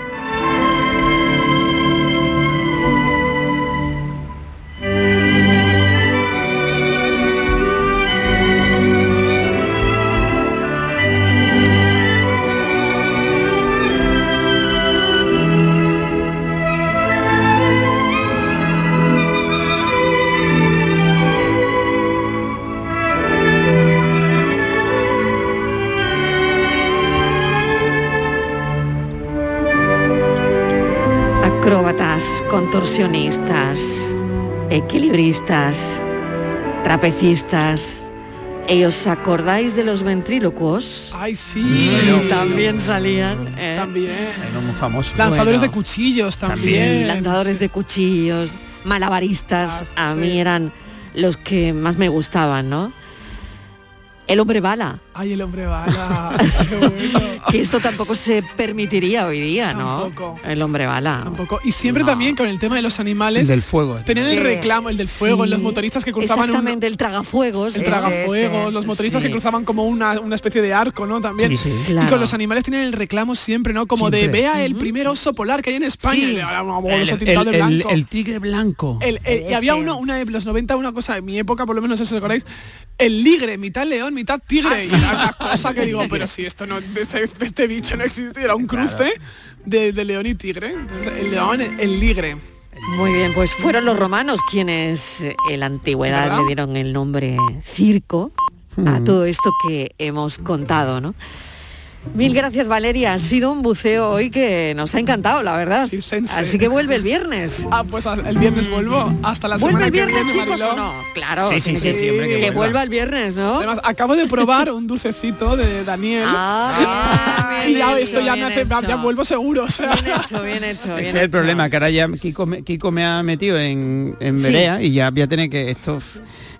S7: contorsionistas, equilibristas, trapecistas. ¿Y os acordáis de los ventrílocuos?
S8: Ay, sí.
S7: también salían. ¿eh?
S8: También.
S13: Bueno, muy famoso.
S8: Lanzadores
S7: Bueno.
S8: de cuchillos también.
S7: lanzadores de cuchillos, malabaristas, a mí eran los que más me gustaban, ¿no? El hombre bala,
S8: Ay, el hombre bala. Qué bueno.
S7: Que esto tampoco se permitiría hoy día, ¿no?
S8: Tampoco.
S7: El hombre bala.
S8: Tampoco. Y siempre también con el tema de los animales.
S13: El del fuego.
S8: Tenían el reclamo, el del fuego,
S7: Sí.
S8: los motoristas que cruzaban un,
S7: Exactamente, el tragafuegos.
S8: el tragafuegos, los motoristas
S7: Sí.
S8: que cruzaban como una, una especie de arco, ¿no? También.
S13: Sí, sí.
S8: Y con los animales tienen el reclamo siempre, ¿no? Como de vea el primer oso polar que hay en España. Y un
S13: El, el-
S8: de
S13: tigre blanco.
S8: El- el- y había uno, una de los 90, una cosa, en mi época, por lo menos, no sé si os acordáis, el ligre, mitad león, mitad tigre. Y era una cosa que digo, pero si esto no, este, este bicho no existe, era un cruce de, de león y tigre. Entonces, el león, el, ligre.
S7: Muy bien, pues fueron los romanos quienes eh, en la antigüedad
S8: ¿Verdad?
S7: le dieron el nombre circo a
S13: Mm.
S7: todo esto que hemos contado, ¿no? Mil gracias Valeria, ha sido un buceo hoy que nos ha encantado, la verdad.
S8: Circense.
S7: Así que vuelve el viernes.
S8: Ah, pues el viernes vuelvo. Hasta la
S7: ¿Vuelve
S8: semana
S7: el
S8: que
S7: viernes,
S8: viene,
S7: chicos,
S8: Mariló.
S7: o no? Claro,
S13: Sí, sí,
S7: tiene
S13: sí,
S7: que,
S13: siempre que
S7: que
S13: vuelva.
S7: vuelva el viernes, ¿no?
S8: Además, acabo de probar un dulcecito de Daniel.
S7: Ah, bien,
S8: y ya esto
S7: hecho,
S8: ya me hace,
S7: hecho.
S8: ya vuelvo seguro. O sea.
S7: Bien hecho, bien hecho, bien
S13: Este es el
S7: hecho.
S13: problema, que ahora ya Kiko me, Kiko me ha metido en, en
S7: Sí.
S13: Berea y ya voy a tener que esto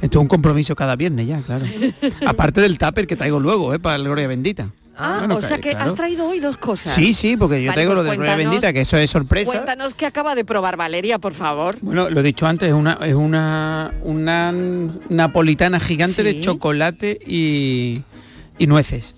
S13: esto es un compromiso cada viernes ya, claro. Aparte del tupper que traigo luego, ¿eh? para la Gloria Bendita.
S7: Ah,
S13: Bueno,
S7: o sea que
S13: claro.
S7: has traído hoy dos cosas.
S13: Sí, sí, porque yo
S7: Vale,
S13: traigo
S7: pues
S13: lo de
S7: cuéntanos-
S13: Bendita, que eso es sorpresa.
S7: Cuéntanos qué acaba de probar Valeria, por favor.
S13: Bueno, lo he dicho antes, es una, es una, una napolitana gigante
S7: Sí.
S13: de chocolate y, y nueces.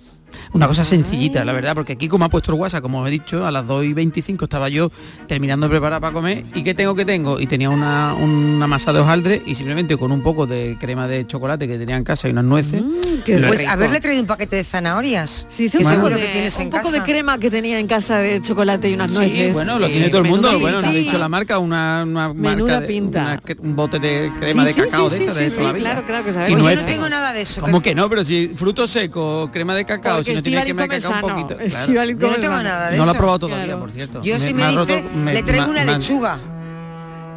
S13: Una cosa sencillita, la verdad, porque Kiko me ha puesto el WhatsApp, como os he dicho, a las 2 y 25 estaba yo terminando de preparar para comer. ¿Y qué tengo que tengo? Y tenía una, una masa de hojaldre y simplemente con un poco de crema de chocolate que tenía en casa y unas nueces.
S7: qué
S13: lo-
S10: Pues
S7: rico.
S10: haberle traído un paquete de zanahorias.
S7: Sí,
S10: que
S7: un poco
S10: seguro
S7: de,
S10: que tienes
S7: un
S10: en
S7: poco
S10: casa.
S7: de crema que tenía en casa de chocolate y unas
S13: Sí,
S7: nueces.
S13: bueno, lo
S7: eh,
S13: tiene todo el mundo. Bueno, no
S7: pinta.
S13: he dicho la marca, una, una
S7: Menuda
S13: marca de-
S7: pinta.
S13: una un bote de crema
S7: Sí,
S13: de
S7: sí,
S13: cacao
S7: sí,
S13: de esta
S7: sí,
S13: de
S7: sí,
S13: toda la
S7: sí,
S13: vida.
S7: claro, claro que
S13: Y
S7: sabemos.
S10: Pues yo no tengo nada de eso.
S13: ¿Cómo que no? Pero si fruto seco, crema de cacao, si no tiene
S7: come
S13: cacao un poquito. claro.
S10: Yo no tengo nada de
S13: No lo he probado todavía,
S7: Claro.
S13: por cierto.
S10: Yo si me,
S13: ha
S10: dice,
S13: roto- me-
S10: le traigo
S13: me-
S10: una
S13: me
S10: lechuga.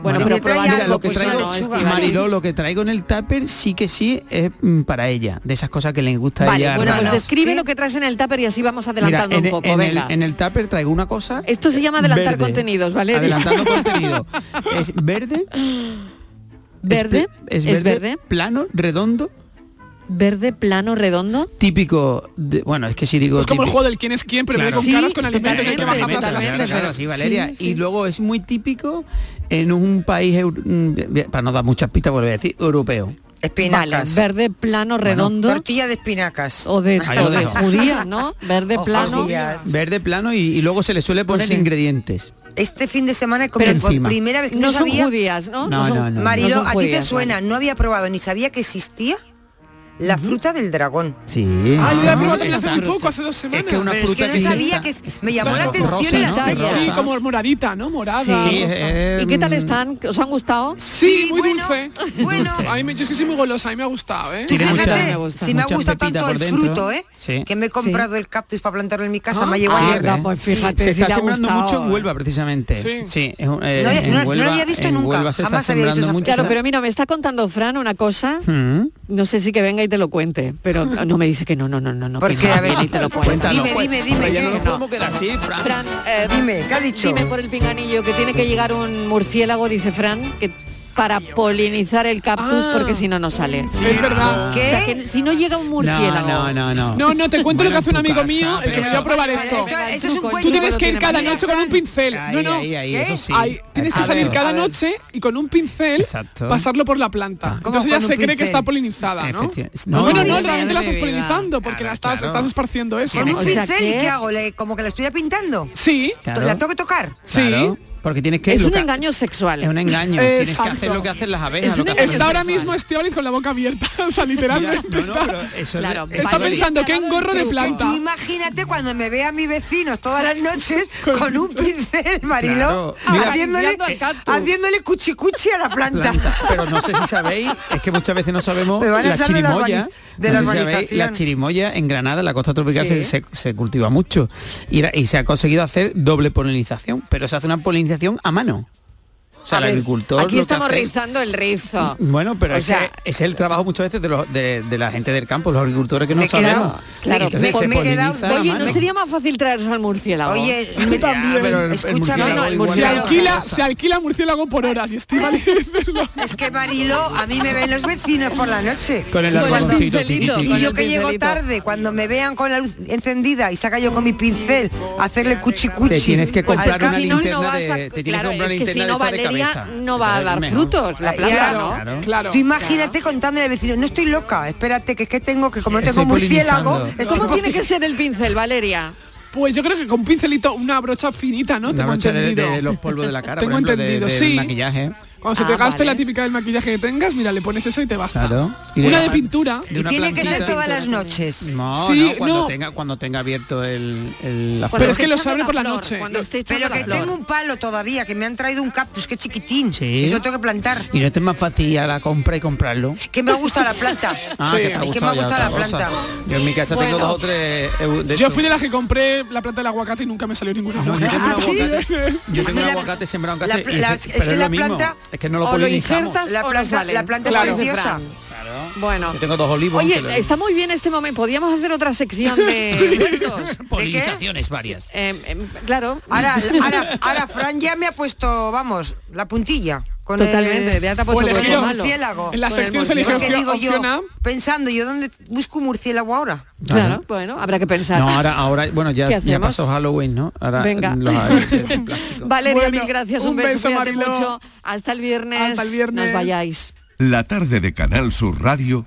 S7: Bueno,
S10: Bueno,
S7: pero
S10: me algo,
S13: Mira, lo que
S10: pues
S13: traigo,
S10: no.
S13: Mariló, lo que traigo en el tupper sí que sí es mm, para ella, de esas cosas que le gusta a
S7: Vale,
S13: ella.
S7: bueno, pues
S10: no,
S7: describe
S10: sí.
S7: lo que traes en el tupper y así vamos
S13: Mira,
S7: adelantando
S13: en,
S7: un poco,
S13: en el,
S7: venga.
S13: en el tupper traigo una cosa
S7: Esto se llama adelantar
S13: verde.
S7: contenidos, ¿vale?
S13: Adelantando contenido. Es verde.
S7: Verde,
S13: Es,
S7: es
S13: verde,
S7: verde.
S13: Plano, redondo,
S7: Verde, plano, redondo.
S13: típico de, bueno, es que si digo
S8: Es como el juego del quién es quién, pero
S13: Claro.
S8: con
S7: Sí,
S8: caras con alimentos y hay que bajar las.
S13: Claro, sí, Valeria.
S7: Sí, sí.
S13: Y luego es muy típico en un país, mm, para no dar muchas pistas, voy a decir, europeo.
S10: Espinacas.
S7: Vale, verde, plano, redondo.
S10: Tortilla de espinacas.
S7: o de, o de judías, ¿no? Verde,
S10: O
S7: plano.
S10: judías.
S13: Verde plano y, y luego se le suele poner ingredientes.
S10: Este fin de semana he comido
S13: Pero
S10: por
S13: encima.
S10: primera vez.
S7: No son
S10: sabía-
S7: judías, ¿no?
S13: No, no, no.
S10: Marilo,
S7: no son
S10: a ti te suena,
S7: vale.
S10: no había probado ni sabía que existía la fruta del dragón.
S13: Sí.
S8: Ah, yo la he probado también hace muy poco, hace dos semanas.
S13: Es que una
S10: es
S13: fruta
S10: que no sabía que es- me llamó la atención
S13: rosa,
S10: en
S13: ¿no?
S10: las tallas.
S8: Sí, como moradita, ¿no? Morada.
S7: Sí.
S13: Sí,
S8: rosa.
S13: eh,
S7: ¿Y qué tal
S13: mm,
S7: están? ¿Os han gustado?
S8: Sí,
S10: Sí,
S8: muy
S10: bueno,
S8: dulce.
S10: bueno.
S8: A mí me- yo es que soy muy golosa, a mí me ha gustado, ¿eh?
S10: Fíjate,
S13: mucha-
S7: me gusta.
S10: si me ha gustado tanto el fruto, ¿eh?
S13: Sí.
S10: Que me he comprado el cactus para plantarlo en mi casa,
S8: Ah,
S10: me ha llegado
S7: Ah,
S10: ayer.
S7: no, pues fíjate,
S13: Se está sembrando mucho en Huelva precisamente.
S8: Sí.
S13: eh,
S10: No lo había visto nunca, jamás había visto.
S7: Claro, pero mira, me está contando Fran una cosa.
S13: Mm.
S7: No sé si que venga y te lo cuente, pero no me dice que no, no, no, no, no. que
S10: Porque,
S7: no,
S10: a ver,
S7: viene y te lo cuenta.
S10: Dime, dime, dime,
S13: Hombre, ya
S10: ¿qué?
S13: no nos
S10: No.
S13: podemos quedar así, Fran.
S7: Fran, eh,
S10: Dime, ¿qué ha dicho?
S7: Dime por el pinganillo que tiene que llegar un murciélago, dice Fran, que para polinizar el cactus
S8: Ah.
S7: porque si no no sale.
S8: Es verdad.
S7: O sea, que si no llega un murciélago.
S13: No, no, no.
S8: No, no, te cuento lo que hace un amigo mío, el que me dio a probar esto.
S7: eso- eso es un
S8: Tú tienes
S7: que
S8: ir cada noche con un pincel.
S13: Ahí,
S8: no, no.
S13: ahí, ahí,
S8: ¿Qué?
S13: eso sí.
S8: Ahí, tienes que salir cada noche y con un pincel
S13: Exacto.
S8: pasarlo por la planta. Entonces ya se cree que está polinizada, ¿no? No,
S13: No,
S8: bueno,
S13: no,
S8: realmente la estás polinizando porque la estás, estás esparciendo eso.
S10: Con un pincel y
S7: que-
S10: qué hago, ¿Le- como que la estuviera pintando.
S8: Sí.
S10: ¿La tengo que tocar?
S8: sí.
S13: Porque tienes que
S7: Es un engaño sexual.
S13: Es un engaño. Tienes que hacer lo que hacen las abejas.
S7: Es
S13: que
S8: Está ahora mismo Estíbaliz con la boca abierta, o sea,
S13: Mira,
S8: literalmente
S13: no, no,
S8: está,
S13: pero eso
S7: Claro,
S13: es,
S8: está
S7: Vale.
S8: pensando que en gorro de planta.
S10: tú imagínate cuando me ve a mis vecinos todas las noches con un pincel, Mariló,
S13: Claro. Mira,
S10: haciéndole, cuchicuchi a la planta.
S13: planta. Pero no sé si sabéis, es que muchas veces no sabemos
S10: Me van a
S13: la
S10: de
S13: chirimoya.
S10: De
S13: no
S10: la
S13: sé si sabéis,
S10: urbanización.
S13: la chirimoya en Granada, en la costa tropical,
S10: Sí.
S13: se, se- cultiva mucho. Y se ha conseguido hacer doble polinización, pero se hace una polinización a mano. O sea,
S7: A
S13: el
S7: ver,
S13: agricultor.
S7: Aquí estamos
S13: es-
S7: rizando el rizo.
S13: Bueno, pero
S7: O
S13: ese,
S7: sea-
S13: es el trabajo muchas veces de, los, de, de la gente del campo, los agricultores que no sabemos.
S7: claro,
S13: Entonces
S10: me-
S13: se
S10: me he quedado-
S7: Oye. ¿no sería más fácil traerse al murciélago?
S10: Oye, me,
S8: también.
S13: pero el- el
S10: escúchame,
S13: murciélago
S7: no, el
S8: Se
S7: murciélago-
S13: otra
S8: alquila, se alquila murciélago por horas y Estíbaliz
S10: es que Marilo, a mí me ven los vecinos por la noche.
S13: Con el tiqui,
S10: Y yo que llego tarde, cuando me vean con la luz encendida y saca yo con mi pincel hacerle cuchi cuchi.
S13: Te tienes que comprar una linterna de, te tienes que comprar una linterna de
S7: no va a dar
S13: mejor.
S7: frutos, la planta,
S10: Claro,
S7: ¿no?
S13: Claro.
S8: Claro.
S10: Tú imagínate contándole al vecino, no estoy loca, espérate, que es que tengo, que como
S13: Estoy
S10: tengo murciélago,
S7: ¿Cómo tiene que ser el pincel, Valeria?
S8: Pues yo creo que con un pincelito, una brocha finita, ¿no?
S13: Una
S8: Tengo
S13: brocha
S8: entendido.
S13: de los polvos de la cara,
S8: Tengo
S13: por ejemplo, de-
S8: entendido, sí.
S13: maquillaje.
S8: Cuando se
S7: Ah,
S8: te gaste
S7: vale.
S8: la típica del maquillaje que tengas, mira, le pones esa y te basta.
S13: Claro. Y
S8: Una
S13: de-
S8: de pintura.
S13: de
S10: Y tiene que ser todas las noches.
S13: No,
S8: Sí,
S13: no, cuando,
S8: no.
S13: Tenga, cuando tenga abierto el, el- la
S8: Pero es que los abre
S7: la
S8: por la
S7: flor,
S8: noche.
S7: Cuando esté echando
S10: Pero que tengo un palo todavía, que me han traído un cactus, que es chiquitín.
S13: Sí.
S10: Eso tengo que plantar.
S13: Y no te es más fácil a la compra y comprarlo.
S10: Que me gusta la planta.
S13: Ah,
S8: Sí.
S13: que te
S10: me gusta la planta.
S13: Yo en mi casa tengo dos o tres eu- de
S8: Yo fui de las que compré la planta del aguacate y nunca me salió ninguna
S13: No, yo tengo un
S10: Ah, ¿sí?
S13: aguacate, yo tengo
S10: A mí
S13: un
S10: la-
S13: aguacate sembrado en
S10: la-
S13: casa
S10: la-
S13: es-
S10: que planta-
S13: es que no lo
S7: o lo
S13: polinizamos.
S7: injertas
S10: La
S7: o
S10: planta-
S7: sale.
S10: la planta es preciosa.
S13: Claro.
S7: Bueno.
S13: Yo tengo dos olivos.
S7: Oye,
S13: lo-
S7: está muy bien este momento. Podríamos hacer otra sección de huertos.
S13: polinizaciones varias.
S7: Eh, eh, claro.
S10: Ahora, ahora, ahora Fran ya me ha puesto, vamos, la puntilla. Con
S7: Totalmente,
S10: el,
S7: ya te ha puesto malo.
S10: murciélago.
S8: En la
S7: el
S8: sección se.
S10: Porque
S8: opción,
S10: digo yo,
S8: opción A.
S10: pensando, ¿yo dónde busco murciélago ahora?
S7: Claro, bueno, habrá que pensar.
S13: No, ahora, ahora, bueno, ya,
S7: ¿Qué
S13: ya pasó Halloween, ¿no? Ahora
S7: Venga.
S13: los.
S7: Valeria,
S8: Bueno,
S7: mil gracias, un,
S8: un
S7: beso,
S8: beso,
S7: mucho. Hasta el viernes.
S8: Hasta el viernes.
S7: Nos vayáis.
S1: La tarde de Canal Sur Radio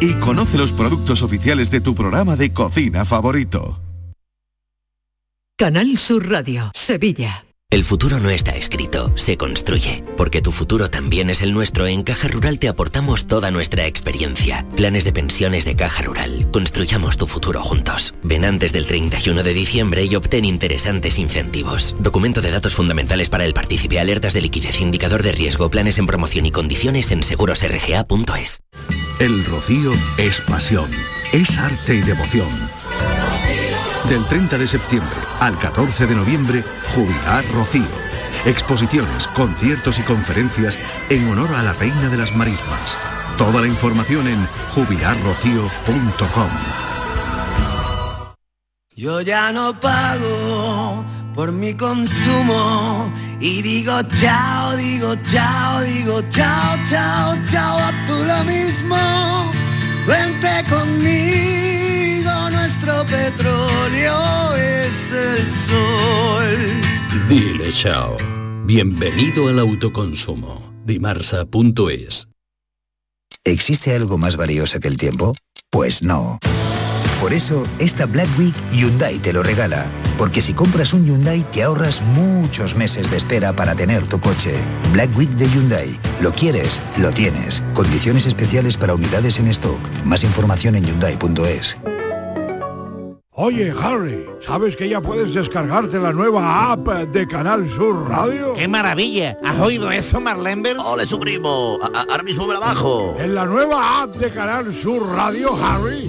S1: y conoce los productos oficiales de tu programa de cocina favorito.
S2: Canal Sur Radio, Sevilla.
S19: El futuro no está escrito, se construye. Porque tu futuro también es el nuestro, en Caja Rural te aportamos toda nuestra experiencia. Planes de pensiones de Caja Rural. Construyamos tu futuro juntos. Ven antes del 31 de diciembre y obtén interesantes incentivos. Documento de datos fundamentales para el partícipe, alertas de liquidez, indicador de riesgo, planes en promoción y condiciones en segurosrga.es.
S1: El rocío es pasión, es arte y devoción. Del 30 de septiembre al 14 de noviembre, Jubilar Rocío. Exposiciones, conciertos y conferencias en honor a la Reina de las Marismas. Toda la información en jubilarrocío.com.
S20: Yo ya no pago por mi consumo y digo chao, digo chao, digo chao, chao, chao, a tú lo mismo. Vente conmigo, nuestro petróleo es el sol.
S21: Dile chao. Bienvenido al autoconsumo. Dimarsa.es
S22: ¿Existe algo más valioso que el tiempo? Pues no. Por eso, esta Black Week Hyundai te lo regala. Porque si compras un Hyundai te ahorras muchos meses de espera para tener tu coche. Black Week de Hyundai. Lo quieres, lo tienes. Condiciones especiales para unidades en stock. Más información en hyundai.es.
S23: Oye, Harry, ¿sabes que ya puedes descargarte la nueva app de Canal Sur Radio?
S12: ¡Qué maravilla! ¿Has oído eso, Marlenber?
S24: ¡Ole, su primo! A- a- ahora mismo me la bajo.
S23: En la nueva app de Canal Sur Radio, Harry,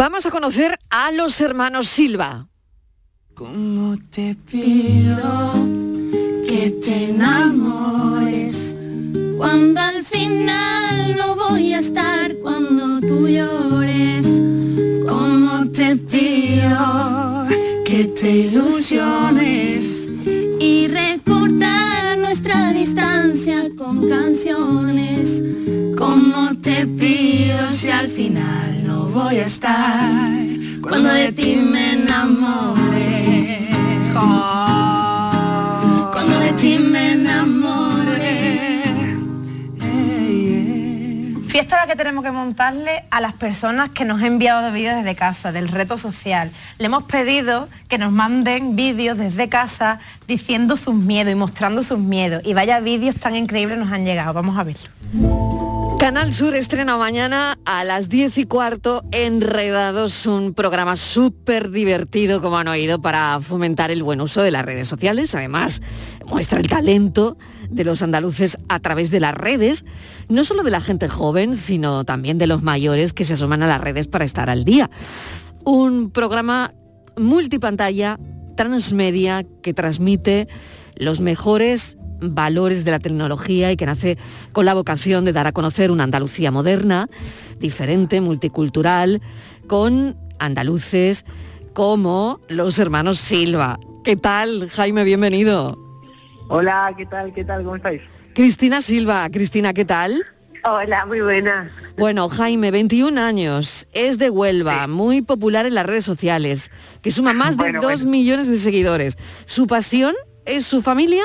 S7: Vamos a conocer a los hermanos Silva.
S25: ¿Cómo te pido que te enamores cuando al final no voy a estar cuando tú llores? ¿Cómo te pido que te ilusiones y recortar nuestra distancia con canciones? ¿Cómo te pido si al final no voy a estar cuando de ti me enamore? Cuando de ti me enamore.
S26: Fiesta la que tenemos que montarle a las personas que nos han enviado vídeos desde casa, del reto social. Le hemos pedido que nos manden vídeos desde casa diciendo sus miedos y mostrando sus miedos. Y vaya vídeos tan increíbles nos han llegado. Vamos a verlo.
S7: Canal Sur estrena mañana a las 10 y cuarto Enredados, un programa súper divertido, como han oído, para fomentar el buen uso de las redes sociales. Además, muestra el talento de los andaluces a través de las redes, no solo de la gente joven, sino también de los mayores que se asoman a las redes para estar al día. Un programa multipantalla, transmedia, que transmite los mejores valores de la tecnología y que nace con la vocación de dar a conocer una Andalucía moderna, diferente, multicultural, con andaluces como los hermanos Silva. ¿Qué tal, Jaime? Bienvenido.
S27: Hola, ¿qué tal? ¿Qué tal? ¿Cómo estáis?
S7: Cristina Silva. Cristina, ¿qué tal?
S27: Hola, muy buena.
S7: Bueno, Jaime, 21 años, es de Huelva, muy popular en las redes sociales, que suma más de
S27: Bueno,
S7: 2
S27: bueno.
S7: millones de seguidores. Su pasión es su familia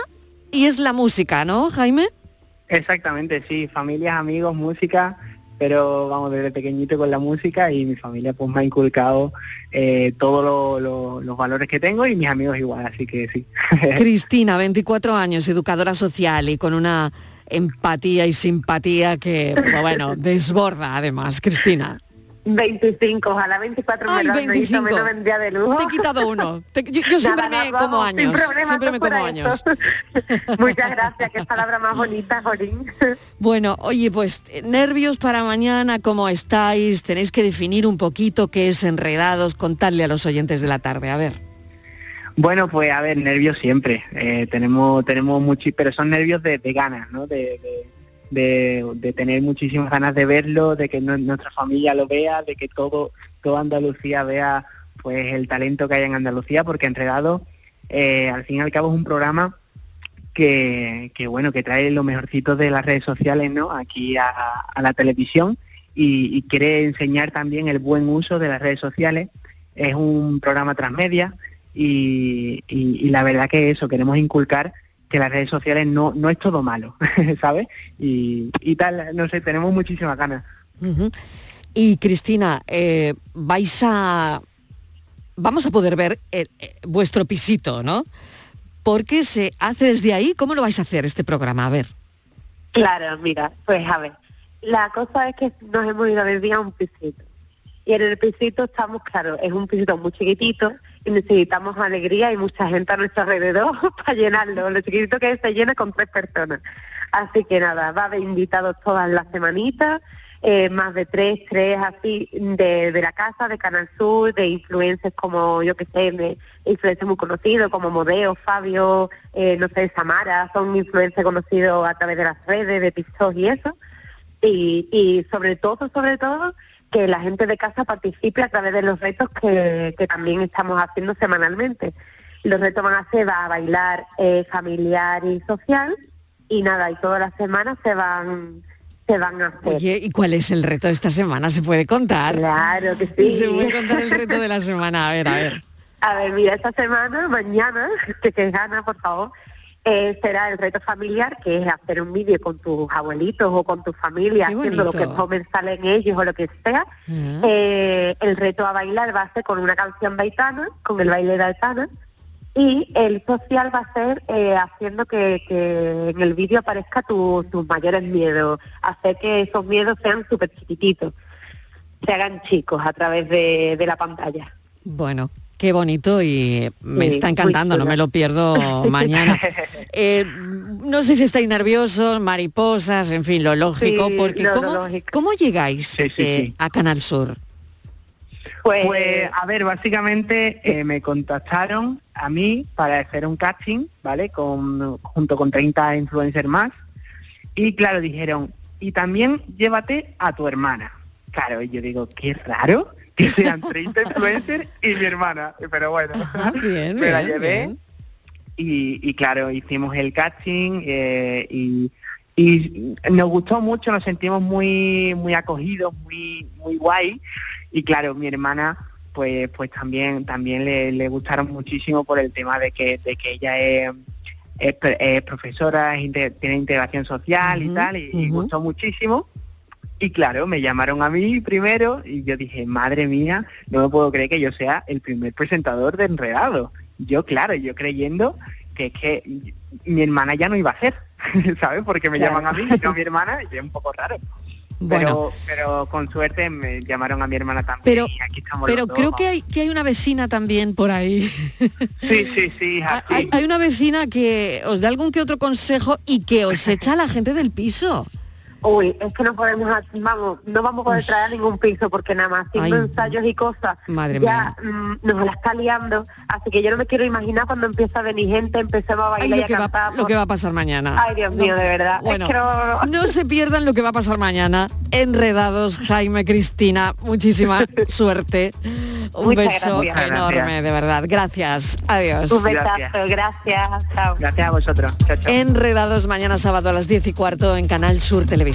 S7: y es la música, ¿no, Jaime?
S27: Exactamente, sí, familias, amigos, música, pero vamos desde pequeñito con la música y mi familia pues me ha inculcado eh, todos lo- lo- los valores que tengo y mis amigos igual, así que sí.
S7: Cristina, 24 años, educadora social y con una empatía y simpatía que, bueno, desborda además. Cristina.
S28: 25, ojalá 24
S7: Ay,
S28: me lo
S7: 25.
S28: me lo vendría de lujo.
S7: Te he quitado uno. Te- yo yo siempre
S28: Nada,
S7: me
S28: vamos,
S7: como
S28: sin
S7: años.
S28: problema,
S7: Siempre me como años.
S28: Muchas gracias, qué palabra más bonita, Jorín.
S7: Bueno, oye, pues nervios para mañana, ¿cómo estáis? Tenéis que definir un poquito qué es enredados, contarle a los oyentes de la tarde. A ver.
S27: Bueno, pues a ver, nervios siempre. Eh, tenemos, tenemos muchos, pero son nervios de, de ganas, ¿no? De, de, de- tener muchísimas ganas de verlo, de que nu- nuestra familia lo vea, de que todo, toda Andalucía vea pues el talento que hay en Andalucía, porque Enredado, eh, al fin y al cabo es un programa que, que bueno, que trae lo mejorcito de las redes sociales, ¿no? Aquí a, a la televisión y, quiere enseñar también el buen uso de las redes sociales. Es un programa transmedia y la verdad que eso, queremos inculcar que las redes sociales no, no es todo malo, ¿sabes? Y, y tal, no sé, tenemos muchísimas ganas.
S7: Y Cristina, eh, vais a... Vamos a poder ver eh, eh, vuestro pisito, ¿no? Porque se hace desde ahí. ¿Cómo lo vais a hacer este programa? A ver.
S28: Claro, mira, pues a ver, la cosa es que nos hemos ido a vivir a un pisito. Y en el pisito estamos, claro, es un pisito muy chiquitito y necesitamos alegría y mucha gente a nuestro alrededor para llenarlo. Lo chiquitito que es se llena con tres personas. Así que nada, va a haber invitados todas las semanitas. eh, más de tres, tres así, de, de la casa, de Canal Sur, de influencers como, yo que sé, de influencers muy conocidos como Modeo, Fabio, eh, no sé, Samara, son influencers conocidos a través de las redes, de TikTok y eso. Y, y sobre todo, sobre todo, que la gente de casa participe a través de los retos que, que también estamos haciendo semanalmente. Los retos van a ser a bailar eh, familiar y social y nada, y todas las semanas se van se van a hacer.
S7: Oye, ¿y cuál es el reto de esta semana? ¿Se puede contar?
S28: Claro que sí.
S7: Se puede contar el reto de la semana. A ver, a ver.
S28: A ver, mira, esta semana, mañana, que te gana, por favor, eh, será el reto familiar, que es hacer un vídeo con tus abuelitos o con tu familia, haciendo lo que comen, salen ellos o lo que sea. Eh, el reto a bailar va a ser con una canción baitana, con el baile de Aitana. Y el social va a ser eh, haciendo que, que en el vídeo aparezca tu- tus mayores miedos, hacer que esos miedos sean súper chiquititos, se hagan chicos a través de, de la pantalla.
S7: Bueno, qué bonito y me
S28: Sí,
S7: está encantando, no me lo pierdo mañana. Eh, no sé si estáis nerviosos, mariposas, en fin, lo lógico,
S27: Sí,
S7: porque
S27: lo- lo
S7: ¿cómo,
S27: lógico.
S7: ¿cómo llegáis
S27: Sí, sí,
S7: eh,
S27: sí.
S7: a Canal Sur?
S27: Pues, a ver, básicamente eh, me contactaron a mí para hacer un casting, ¿vale? Con, junto con 30 influencers más. Y claro, dijeron, y también llévate a tu hermana. Claro, y yo digo, qué raro que sean 30 influencers y mi hermana. Pero bueno,
S7: bien,
S27: me la
S7: bien,
S27: llevé.
S7: bien.
S27: Y, y claro, hicimos el casting eh, y, y nos gustó mucho, nos sentimos muy muy acogidos, muy muy guay. Y claro, mi hermana pues pues también también le, le gustaron muchísimo por el tema de que de que ella es, es, es profesora, es tiene integración social y tal, y, gustó muchísimo. Y claro, me llamaron a mí primero y yo dije, madre mía, no me puedo creer que yo sea el primer presentador de Enredado. Yo, claro, yo creyendo que es que mi hermana ya no iba a ser, ¿sabes? Porque me
S28: Claro.
S27: llaman a mí y no a mi hermana y es un poco raro.
S7: Bueno.
S27: Pero, pero con suerte me llamaron a mi hermana también
S7: Pero,
S27: y aquí estamos
S7: pero
S27: los dos.
S7: creo que hay, que hay una vecina también por ahí.
S27: Sí, sí, sí, hija, sí.
S7: Hay, hay una vecina que os da algún que otro consejo y que os echa a la gente del piso.
S28: Uy, es que no podemos, vamos, no vamos a poder traer a ningún piso porque nada más haciendo
S7: Ay.
S28: ensayos y cosas
S7: Madre
S28: ya mm, nos la está liando, así que yo no me quiero imaginar cuando empieza a venir gente, empecemos a
S7: Ay,
S28: bailar y
S7: lo,
S28: a
S7: que va,
S28: cantar.
S7: lo que va a pasar mañana.
S28: Ay, Dios mío, de verdad. Es
S7: Bueno,
S28: que no-
S7: no se pierdan lo que va a pasar mañana. Enredados, Jaime, Cristina, muchísima suerte. Un
S28: Muchas
S7: beso
S28: gracias.
S7: enorme,
S27: Gracias.
S7: de verdad. Gracias. Adiós.
S28: Un besazo, gracias. Chao.
S27: Gracias a vosotros. Chao, chao.
S7: Enredados mañana sábado a las 10 y cuarto en Canal Sur Televisión.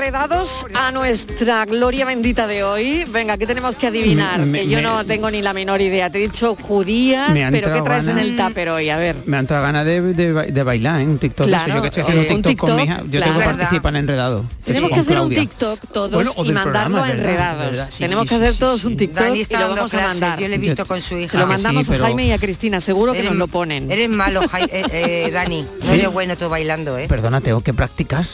S7: enredados a nuestra gloria bendita de hoy. Venga, ¿qué tenemos que adivinar?
S13: Me- me-
S7: que yo
S13: me-
S7: no tengo ni la menor idea. Te he dicho judías,
S13: Me han
S7: pero ¿qué traes en el tupper hoy? A ver.
S13: Me han entrado ganas de, de ba- de bailar, ¿eh? Un TikTok.
S7: Claro,
S13: Yo que estoy haciendo
S7: eh,
S13: un TikTok, con mi hija. Yo tengo que participar en Enredado.
S7: Tenemos que hacer un. TikTok todos
S13: Bueno,
S7: y mandarlo
S13: programa,
S7: a enredados.
S13: Sí,
S7: Tenemos
S13: sí,
S7: que hacer
S13: sí,
S7: todos
S13: sí.
S7: un TikTok
S10: Dani
S7: y
S10: está
S7: lo
S10: dando
S7: vamos a
S10: clases,
S7: mandar.
S10: yo le he visto con su hija.
S7: Lo
S10: Ah,
S7: mandamos a Jaime y a Cristina, seguro que nos lo ponen.
S10: Eres malo, eh, eh, Dani. No eres bueno tú bailando, ¿eh?
S13: Perdona, tengo que practicar.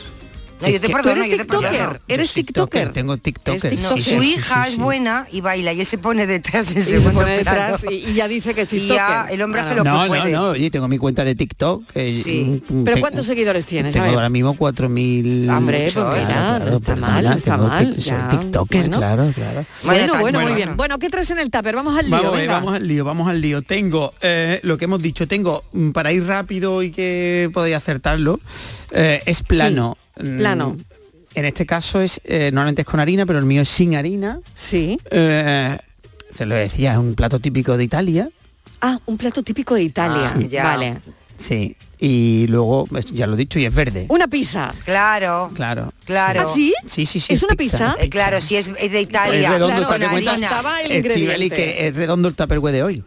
S10: No, yo te perdono, yo te perdono.
S7: ¿Eres TikToker?
S13: Tengo TikToker.
S10: No, su
S13: sí,
S10: hija
S13: sí,
S10: es buena y baila y él se pone detrás en
S7: Y se
S10: segundo
S7: pone
S10: plano.
S7: detrás y, y ya dice que es
S10: Y
S7: TikToker.
S10: ya el hombre hace lo que
S13: No, no,
S10: puede.
S13: no, oye, tengo mi cuenta de TikTok. eh,
S7: Sí. ¿Pero cuántos seguidores tienes?
S13: Tengo ahora mismo 4.000...
S7: Hombre, pues
S13: Claro,
S7: mira,
S13: claro,
S7: no está
S13: perdona,
S7: mal, no está mal,
S13: TikToker,
S7: bueno.
S13: claro, claro.
S7: Bueno, bueno, muy bien. Bueno, ¿qué traes en el tupper? Vamos al lío,
S13: Vamos, al lío, vamos al lío. Tengo eh, lo que hemos dicho, tengo mm, para ir rápido y que podáis acertarlo, eh, es plano.
S7: Plano.
S13: En este caso es, eh, normalmente es con harina, pero el mío es sin harina.
S7: Sí.
S13: Eh, se lo decía, es un plato típico de Italia.
S7: Ah, un plato típico de Italia.
S13: Sí.
S7: Vale.
S13: Sí. Y luego, ya lo he dicho, y es verde.
S7: Una pizza.
S10: Claro.
S13: Claro.
S10: Claro.
S7: ¿Ah, sí?
S13: Sí, sí, sí.
S7: ¿Es una pizza?
S10: Eh, claro, si es, es de
S13: Es
S10: Italia.
S13: redondo,
S10: claro, con harina.
S7: Faltaba el ingrediente.
S13: que es redondo el tupperware de hoy.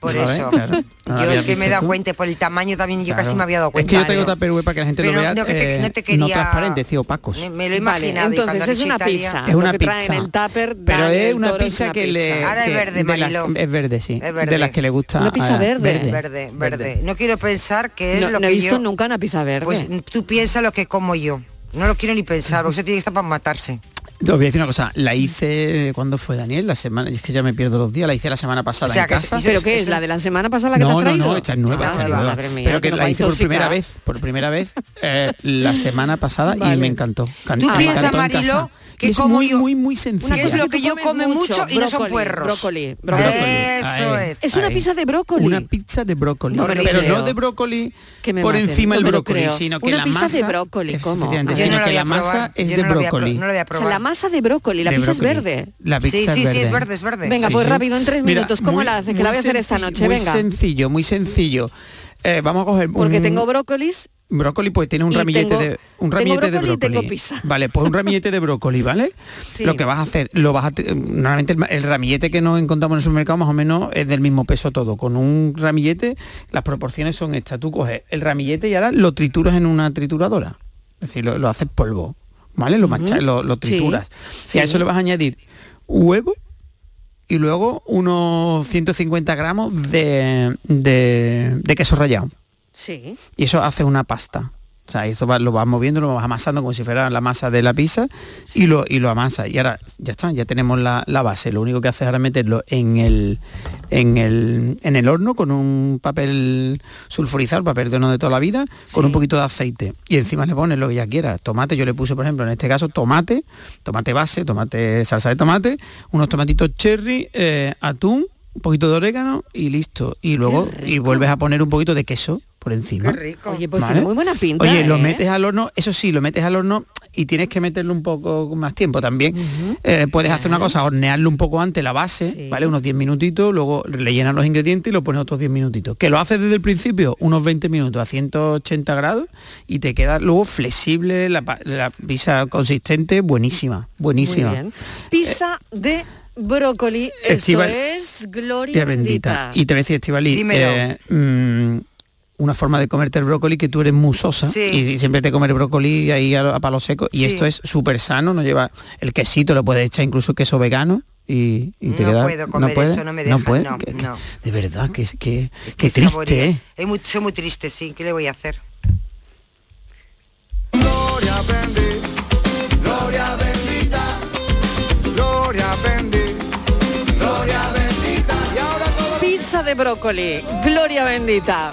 S10: Por
S13: ¿Sabes?
S10: eso.
S13: Claro. No
S10: Yo es que me he dado
S13: tú.
S10: cuenta, por el tamaño también yo
S13: Claro.
S10: casi me había dado cuenta.
S13: Es que yo tengo
S10: Claro.
S13: tupperware para que la gente
S10: Pero
S13: lo vea
S10: no, que te-
S13: eh,
S10: no te quería-
S13: transparente, sí, opacos.
S10: Me, me lo he
S7: Vale,
S10: imaginado. y cuando
S7: entonces es una
S10: Italia-
S7: pizza.
S13: Es
S7: Lo
S13: una
S7: que
S13: pizza.
S7: el tupper,
S13: Pero es una
S7: es
S13: pizza
S7: una
S13: que
S7: pizza.
S13: le...
S10: Ahora es
S13: que-
S10: verde, Mariló.
S13: es verde, sí.
S10: Es verde.
S13: De las que le gusta.
S7: Una pizza verde.
S10: Verde, verde. No quiero pensar que es
S7: No,
S10: lo
S7: no he
S10: que
S7: visto
S10: yo...
S7: nunca una pizza verde.
S10: Pues tú piensas lo que como yo. No lo quiero ni pensar, porque eso tiene que estar para matarse.
S13: Te voy a decir una cosa, la hice cuando fue Daniel, la semana, es que ya me pierdo los días, la hice la semana pasada
S7: O sea,
S13: en
S7: que-
S13: casa.
S7: ¿Pero qué es? ¿La de la semana pasada la que
S13: no,
S7: te has
S13: no,
S7: traído?
S13: no, esta es nueva,
S7: Ah,
S13: esta es
S7: va,
S13: nueva.
S7: madre mía,
S13: pero que la hice por primera vez, por primera vez eh, la semana pasada y me encantó. Can-
S10: ¿Tú
S13: me
S10: piensas,
S13: encantó casa.
S10: que
S13: es
S10: como
S13: muy,
S10: yo-
S13: muy, muy sencilla.
S10: ¿Qué es lo que yo come mucho, y no son puerros?
S7: Brócoli, brócoli.
S10: Eso
S13: Ahí,
S10: es.
S7: Es una pizza de brócoli.
S13: Una pizza de brócoli.
S7: No lo
S13: pero no de brócoli por encima
S7: no
S13: del
S7: lo
S13: brócoli, sino que
S7: Una
S13: la masa
S7: de brócoli, ¿cómo?
S13: efectivamente,
S7: yo
S13: sino
S7: no la
S13: que
S7: voy a
S13: la masa
S10: probar,
S13: es de
S10: no
S13: brócoli.
S10: no la voy a
S7: O sea,
S10: probar.
S7: Masa de brócoli, la
S13: De
S7: pizza
S13: brócoli.
S7: es verde.
S13: La pizza
S10: Sí,
S13: es
S10: sí, sí,
S13: verde.
S10: es verde, es verde.
S7: Venga,
S13: Sí,
S7: pues
S13: sí.
S7: rápido, en tres
S13: Mira,
S7: minutos. ¿Cómo
S13: muy-
S7: la hace? Que la voy a hacer esta noche,
S13: muy
S7: venga.
S13: sencillo, muy sencillo. Eh, vamos a coger
S7: Porque
S13: un-
S7: tengo brócolis
S13: Brócoli, pues tiene un
S7: Y
S13: ramillete
S7: tengo-
S13: de un
S7: tengo
S13: ramillete de
S7: brócoli y tengo pizza.
S13: Vale, pues un ramillete de brócoli, ¿vale?
S7: Sí.
S13: Lo que vas a hacer, lo vas a te- normalmente el, ramillete que nos encontramos en el supermercado más o menos es del mismo peso todo. Con un ramillete las proporciones son estas. Tú coges el ramillete y ahora lo trituras en una trituradora. Es decir, lo, lo haces polvo, ¿vale? Lo machas, lo, lo trituras.
S7: Sí.
S13: Y a eso le vas a añadir huevo y luego unos 150 gramos de, de, de queso rallado
S7: Sí.
S13: y eso hace una pasta. O sea, eso va- lo vas moviendo, lo vas amasando como si fuera la masa de la pizza y lo, y lo amasa. Y ahora ya está, ya tenemos la, la base. Lo único que haces ahora es meterlo en el, en el, en el horno con un papel sulfurizado, papel de horno de toda la vida, con un poquito de aceite. Y encima le pones lo que ya quieras. Tomate, yo le puse, por ejemplo, en este caso, tomate, tomate base, tomate, salsa de tomate, unos tomatitos cherry, eh, atún, un poquito de orégano y listo. Y luego, y vuelves a poner un poquito de queso por encima.
S7: Oye, pues
S13: ¿Vale?
S7: tiene muy buena pinta.
S13: Oye, lo
S7: ¿eh?
S13: metes al horno, eso sí, lo metes al horno y tienes que meterlo un poco más tiempo también. Eh, puedes hacer una cosa, hornearlo un poco antes la base, ¿vale? Unos 10 minutitos, luego le llenas los ingredientes y lo pones otros 10 minutitos. Que lo haces desde el principio, unos 20 minutos a 180 grados y te queda luego flexible, la, la pizza consistente, buenísima, buenísima.
S7: Muy bien. Pizza de brócoli. Esto
S13: Estival-
S7: es gloria bendita.
S13: Y te voy a decir, Estivali, eh, una forma de comerte el brócoli que tú eres musosa
S7: Sí.
S13: y siempre te comes el brócoli ahí a, a palo seco y
S10: Sí.
S13: esto es súper sano, no lleva el quesito, lo puedes echar incluso queso vegano y, y te
S10: No
S13: queda
S10: puedo comer
S13: puede,
S10: eso, no me deja,
S13: puede,
S10: no,
S13: que- que-
S10: no.
S13: de verdad que que,
S10: Es
S13: que triste. ¿eh?
S10: Es muy, soy muy triste, sí. ¿Qué le voy a hacer?
S20: Gloria bendita, gloria bendita, gloria bendita, gloria bendita. Y ahora todo
S7: Pizza de brócoli. Gloria bendita.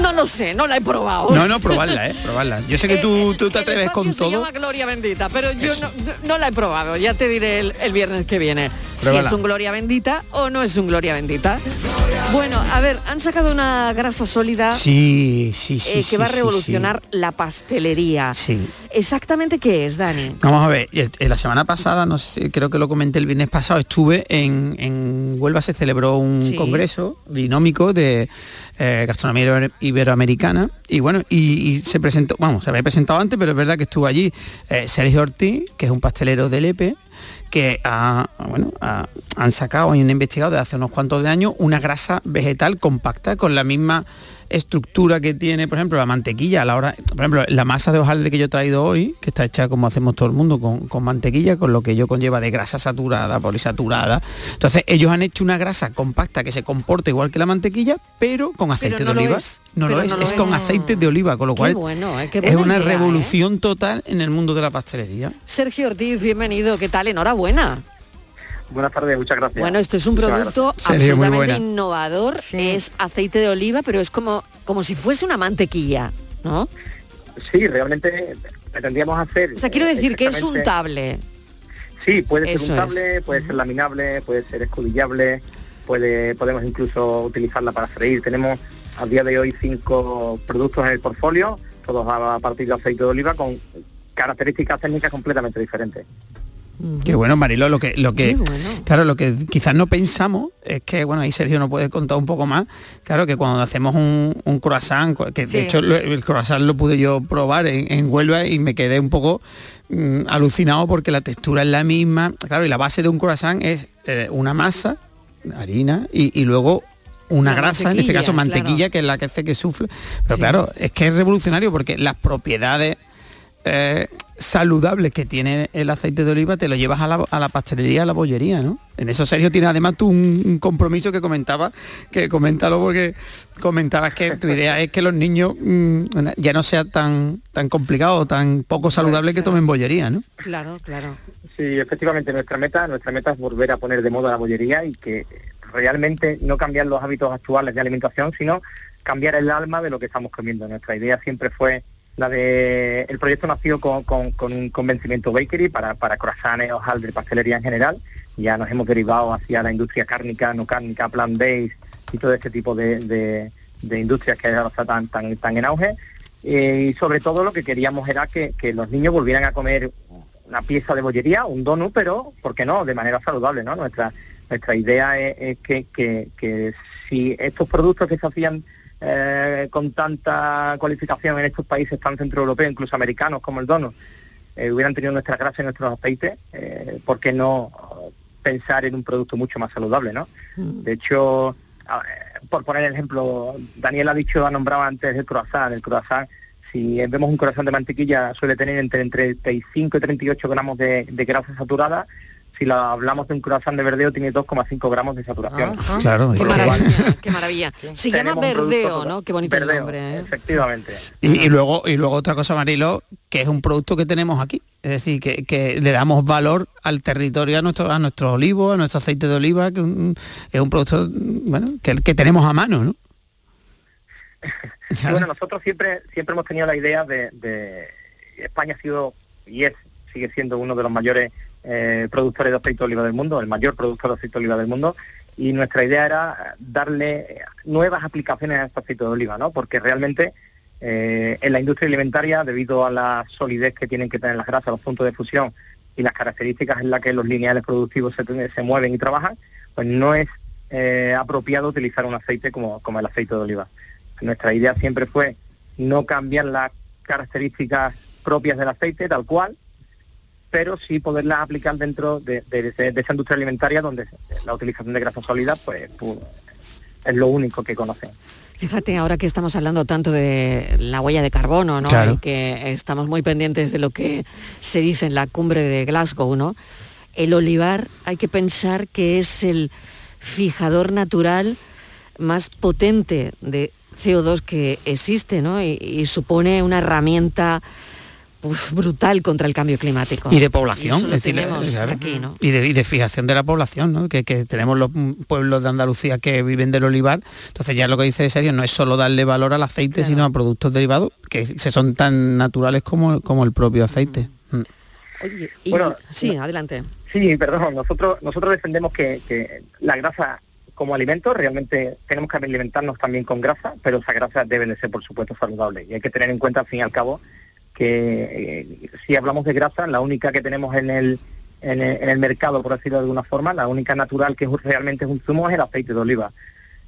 S7: No lo sé, no la he probado.
S13: no no probarla eh probarla yo sé que tú, tú te atreves con
S7: se
S13: todo
S7: llama Gloria Bendita, pero yo no, no la he probado. Ya te diré el, el viernes que viene
S13: Pruébala.
S7: si es un Gloria Bendita o no es un Gloria Bendita. Bueno, a ver, han sacado una grasa sólida
S13: sí sí sí
S7: eh, que va a revolucionar la pastelería.
S13: sí.
S7: ¿Exactamente qué es, Dani?
S13: Vamos a ver, el- la semana pasada, no sé, creo que lo comenté el viernes pasado, estuve en, en Huelva, se celebró un congreso binómico de eh, gastronomía ibero- iberoamericana y bueno, y, se presentó, vamos, se había presentado antes, pero es verdad que estuvo allí eh, Sergio Ortiz, que es un pastelero de Lepe, que ha, bueno, ha- han sacado y han investigado desde hace unos cuantos de años una grasa vegetal compacta con la misma estructura que tiene, por ejemplo, la mantequilla a la hora, por ejemplo, la masa de hojaldre que yo he traído hoy, que está hecha como hacemos todo el mundo, con, con mantequilla, con lo que yo conlleva de grasa saturada, polisaturada. Entonces, ellos han hecho una grasa compacta que se comporta igual que la mantequilla, pero con aceite
S7: no
S13: de oliva. No lo es,
S7: no lo
S13: es
S7: es.
S13: con aceite de oliva, con lo
S7: Qué
S13: cual
S7: bueno, eh, qué
S13: es una
S7: idea, ¿eh?
S13: revolución total en el mundo de la pastelería.
S7: Sergio Ortiz, bienvenido. ¿Qué tal? Enhorabuena.
S29: Buenas tardes, muchas gracias.
S7: Bueno, esto es un producto absolutamente innovador. Es aceite de oliva, pero es como, como si fuese una mantequilla, ¿no?
S29: Sí, realmente pretendíamos hacer...
S7: O sea, quiero decir que es untable.
S29: Sí, puede ser
S7: Eso
S29: untable, puede ser laminable, puede ser escudillable, puede, podemos incluso utilizarla para freír. Tenemos a día de hoy cinco productos en el portfolio, todos a partir de aceite de oliva con características técnicas completamente diferentes.
S13: Qué bueno, Marilo, lo que, lo que, claro, lo que quizás no pensamos es que, bueno, ahí Sergio nos puede contar un poco más, claro, que cuando hacemos un, un croissant, que
S29: Sí.
S13: de hecho lo- el croissant lo pude yo probar en, en Huelva y me quedé un poco mm, alucinado porque la textura es la misma, claro, y la base de un croissant es eh, una masa, harina, y, y luego una
S7: La
S13: grasa, en este caso mantequilla,
S7: claro.
S13: que es la que hace que sufle. Pero
S7: Sí.
S13: claro, es que es revolucionario porque las propiedades eh, saludables que tiene el aceite de oliva te lo llevas a la, a la pastelería, a la bollería, ¿no? En eso, Sergio, tiene además tú un, un compromiso que comentaba, que coméntalo porque comentabas que tu idea es que los niños mm, ya no sea tan tan complicado o tan poco saludable que tomen bollería, ¿no?
S7: Claro, claro.
S29: Sí, efectivamente, nuestra meta, nuestra meta es volver a poner de moda la bollería y que realmente no cambiar los hábitos actuales de alimentación, sino cambiar el alma de lo que estamos comiendo. Nuestra idea siempre fue la de... El proyecto nació con, con- un convencimiento bakery para, para croissants, hojaldre, pastelería en general. Ya nos hemos derivado hacia la industria cárnica, no cárnica, plant-based y todo este tipo de, de- industrias que ahora está tan, tan, tan en auge. Eh, y sobre todo lo que queríamos era que, que los niños volvieran a comer una pieza de bollería, un donut, pero, ¿por qué no?, de manera saludable, ¿no? Nuestra, nuestra idea es, es que, que- que si estos productos que se hacían eh, con tanta cualificación en estos países tan centroeuropeos, incluso americanos como el donut, eh, hubieran tenido nuestra grasa y nuestros aceites, eh, ¿por qué no pensar en un producto mucho más saludable, ¿no? De hecho, a- eh, por poner el ejemplo, Daniel ha dicho, ha nombrado antes el croissant. El croissant, si vemos un croissant de mantequilla, suele tener entre, entre 35 y 38 gramos de, de grasa saturada. Si lo hablamos de un croissant de verdeo, tiene 2,5 gramos de saturación.
S13: Claro,
S7: Qué
S13: y-
S7: maravilla, qué maravilla. Se llama verdeo, ¿no? Qué bonito el nombre. ¿eh?
S29: Efectivamente.
S13: Y, y luego y luego otra cosa, Marilo, que es un producto que tenemos aquí. Es decir, que, que le damos valor al territorio, a nuestro, a nuestros olivos, a nuestro aceite de oliva, que un- es un producto bueno, que, que tenemos a mano, ¿no?
S29: Y bueno, nosotros siempre siempre hemos tenido la idea de, de- España ha sido y es sigue siendo uno de los mayores eh, productores de aceite de oliva del mundo, el mayor productor de aceite de oliva del mundo, y nuestra idea era darle nuevas aplicaciones a este aceite de oliva, ¿no? Porque realmente eh, en la industria alimentaria, debido a la solidez que tienen que tener las grasas, los puntos de fusión y las características en las que los lineales productivos se, se mueven y trabajan, pues no es eh, apropiado utilizar un aceite como, como el aceite de oliva. Nuestra idea siempre fue no cambiar las características propias del aceite tal cual, pero sí poderlas aplicar dentro de, de- de- de esa industria alimentaria donde la utilización de grasa sólida pues, pu- es lo único que conocen.
S7: Fíjate, ahora que estamos hablando tanto de la huella de carbono, ¿no?
S29: Claro.
S7: Y que estamos muy pendientes de lo que se dice en la cumbre de Glasgow, ¿no? El olivar hay que pensar que es el fijador natural más potente de CO2 que existe, ¿no? Y, y supone una herramienta brutal contra el cambio climático.
S13: Y de población,
S7: Y
S13: es decir,
S7: aquí, ¿no?
S13: y, de, y de fijación de la población, ¿no? que, que tenemos los mm, pueblos de Andalucía que viven del olivar, entonces ya lo que dice Sergio no es solo darle valor al aceite, sino a productos derivados que se son tan naturales como, como el propio aceite. Mm.
S7: Oye, y-
S29: Bueno,
S7: sí,
S29: no-
S7: adelante.
S29: Sí, perdón, nosotros, nosotros defendemos que, que la grasa como alimento realmente tenemos que alimentarnos también con grasa, pero esa grasa debe de ser por supuesto saludable. Y hay que tener en cuenta al fin y al cabo que eh, si hablamos de grasa, la única que tenemos en el, en el, en el mercado, por decirlo de alguna forma, la única natural que es- realmente es un zumo es el aceite de oliva.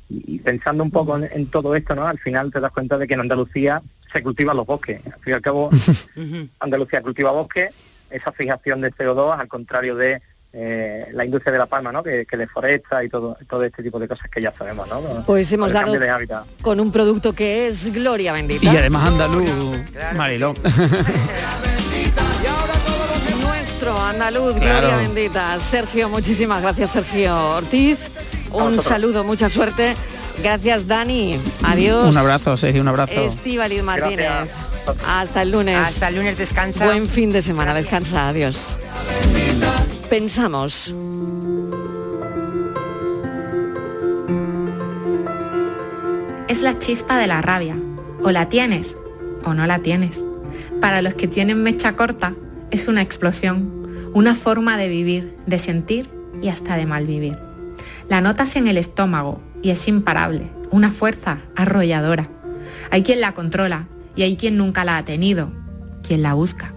S29: Y, y pensando un poco en, en todo esto, ¿no? al final te das cuenta de que en Andalucía se cultivan los bosques. Al fin y al cabo, Andalucía cultiva bosques, esa fijación de CO2, al contrario de eh, la industria de la palma, ¿no? que, que deforesta y todo, todo este tipo de cosas que ya sabemos. ¿no?
S7: Pues hemos dado
S29: de
S7: con un producto que es gloria bendita.
S13: Y además andaluz, Mariló.
S7: Nuestro andaluz,
S13: Claro.
S7: gloria bendita. Sergio, muchísimas gracias, Sergio Ortiz. Un saludo, mucha suerte. Gracias, Dani. Adiós.
S13: Un abrazo, Sergio, un abrazo.
S7: Estíbaliz Martínez. Hasta el lunes.
S10: Hasta el lunes, descansa.
S7: Buen fin de semana, descansa, adiós. Pensamos.
S30: es la chispa de la rabia. O la tienes o no la tienes. Para los que tienen mecha corta, es una explosión, una forma de vivir, de sentir y hasta de malvivir. La notas en el estómago y es imparable, una fuerza arrolladora. Hay quien la controla y hay quien nunca la ha tenido, quien la busca,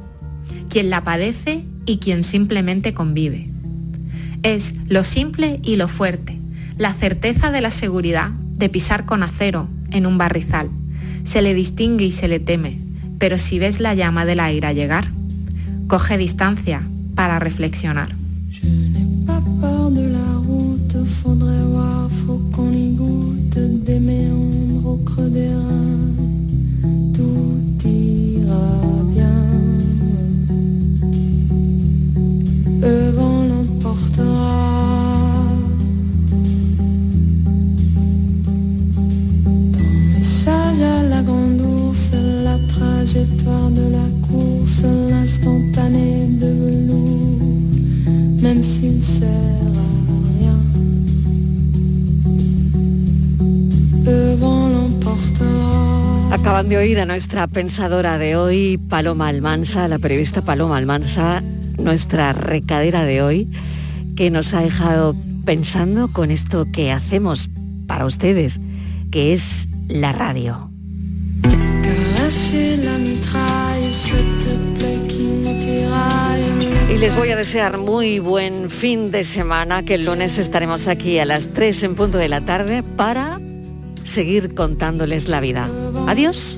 S30: quien la padece y quien simplemente convive. Es lo simple y lo fuerte, la certeza de la seguridad de pisar con acero en un barrizal. Se le distingue y se le teme, pero si ves la llama de la ira llegar, coge distancia para reflexionar.
S7: L'instantané de velours, même s'il sert à rien. Le vent l'emportera.
S31: Acaban de oír a nuestra pensadora de hoy, Paloma Almansa, la periodista Paloma Almansa, nuestra recadera de hoy, que nos ha dejado pensando con esto que hacemos para ustedes, que es la radio. Y les voy a desear muy buen fin de semana, que el lunes estaremos aquí a las 3 en punto de la tarde para seguir contándoles la vida. Adiós.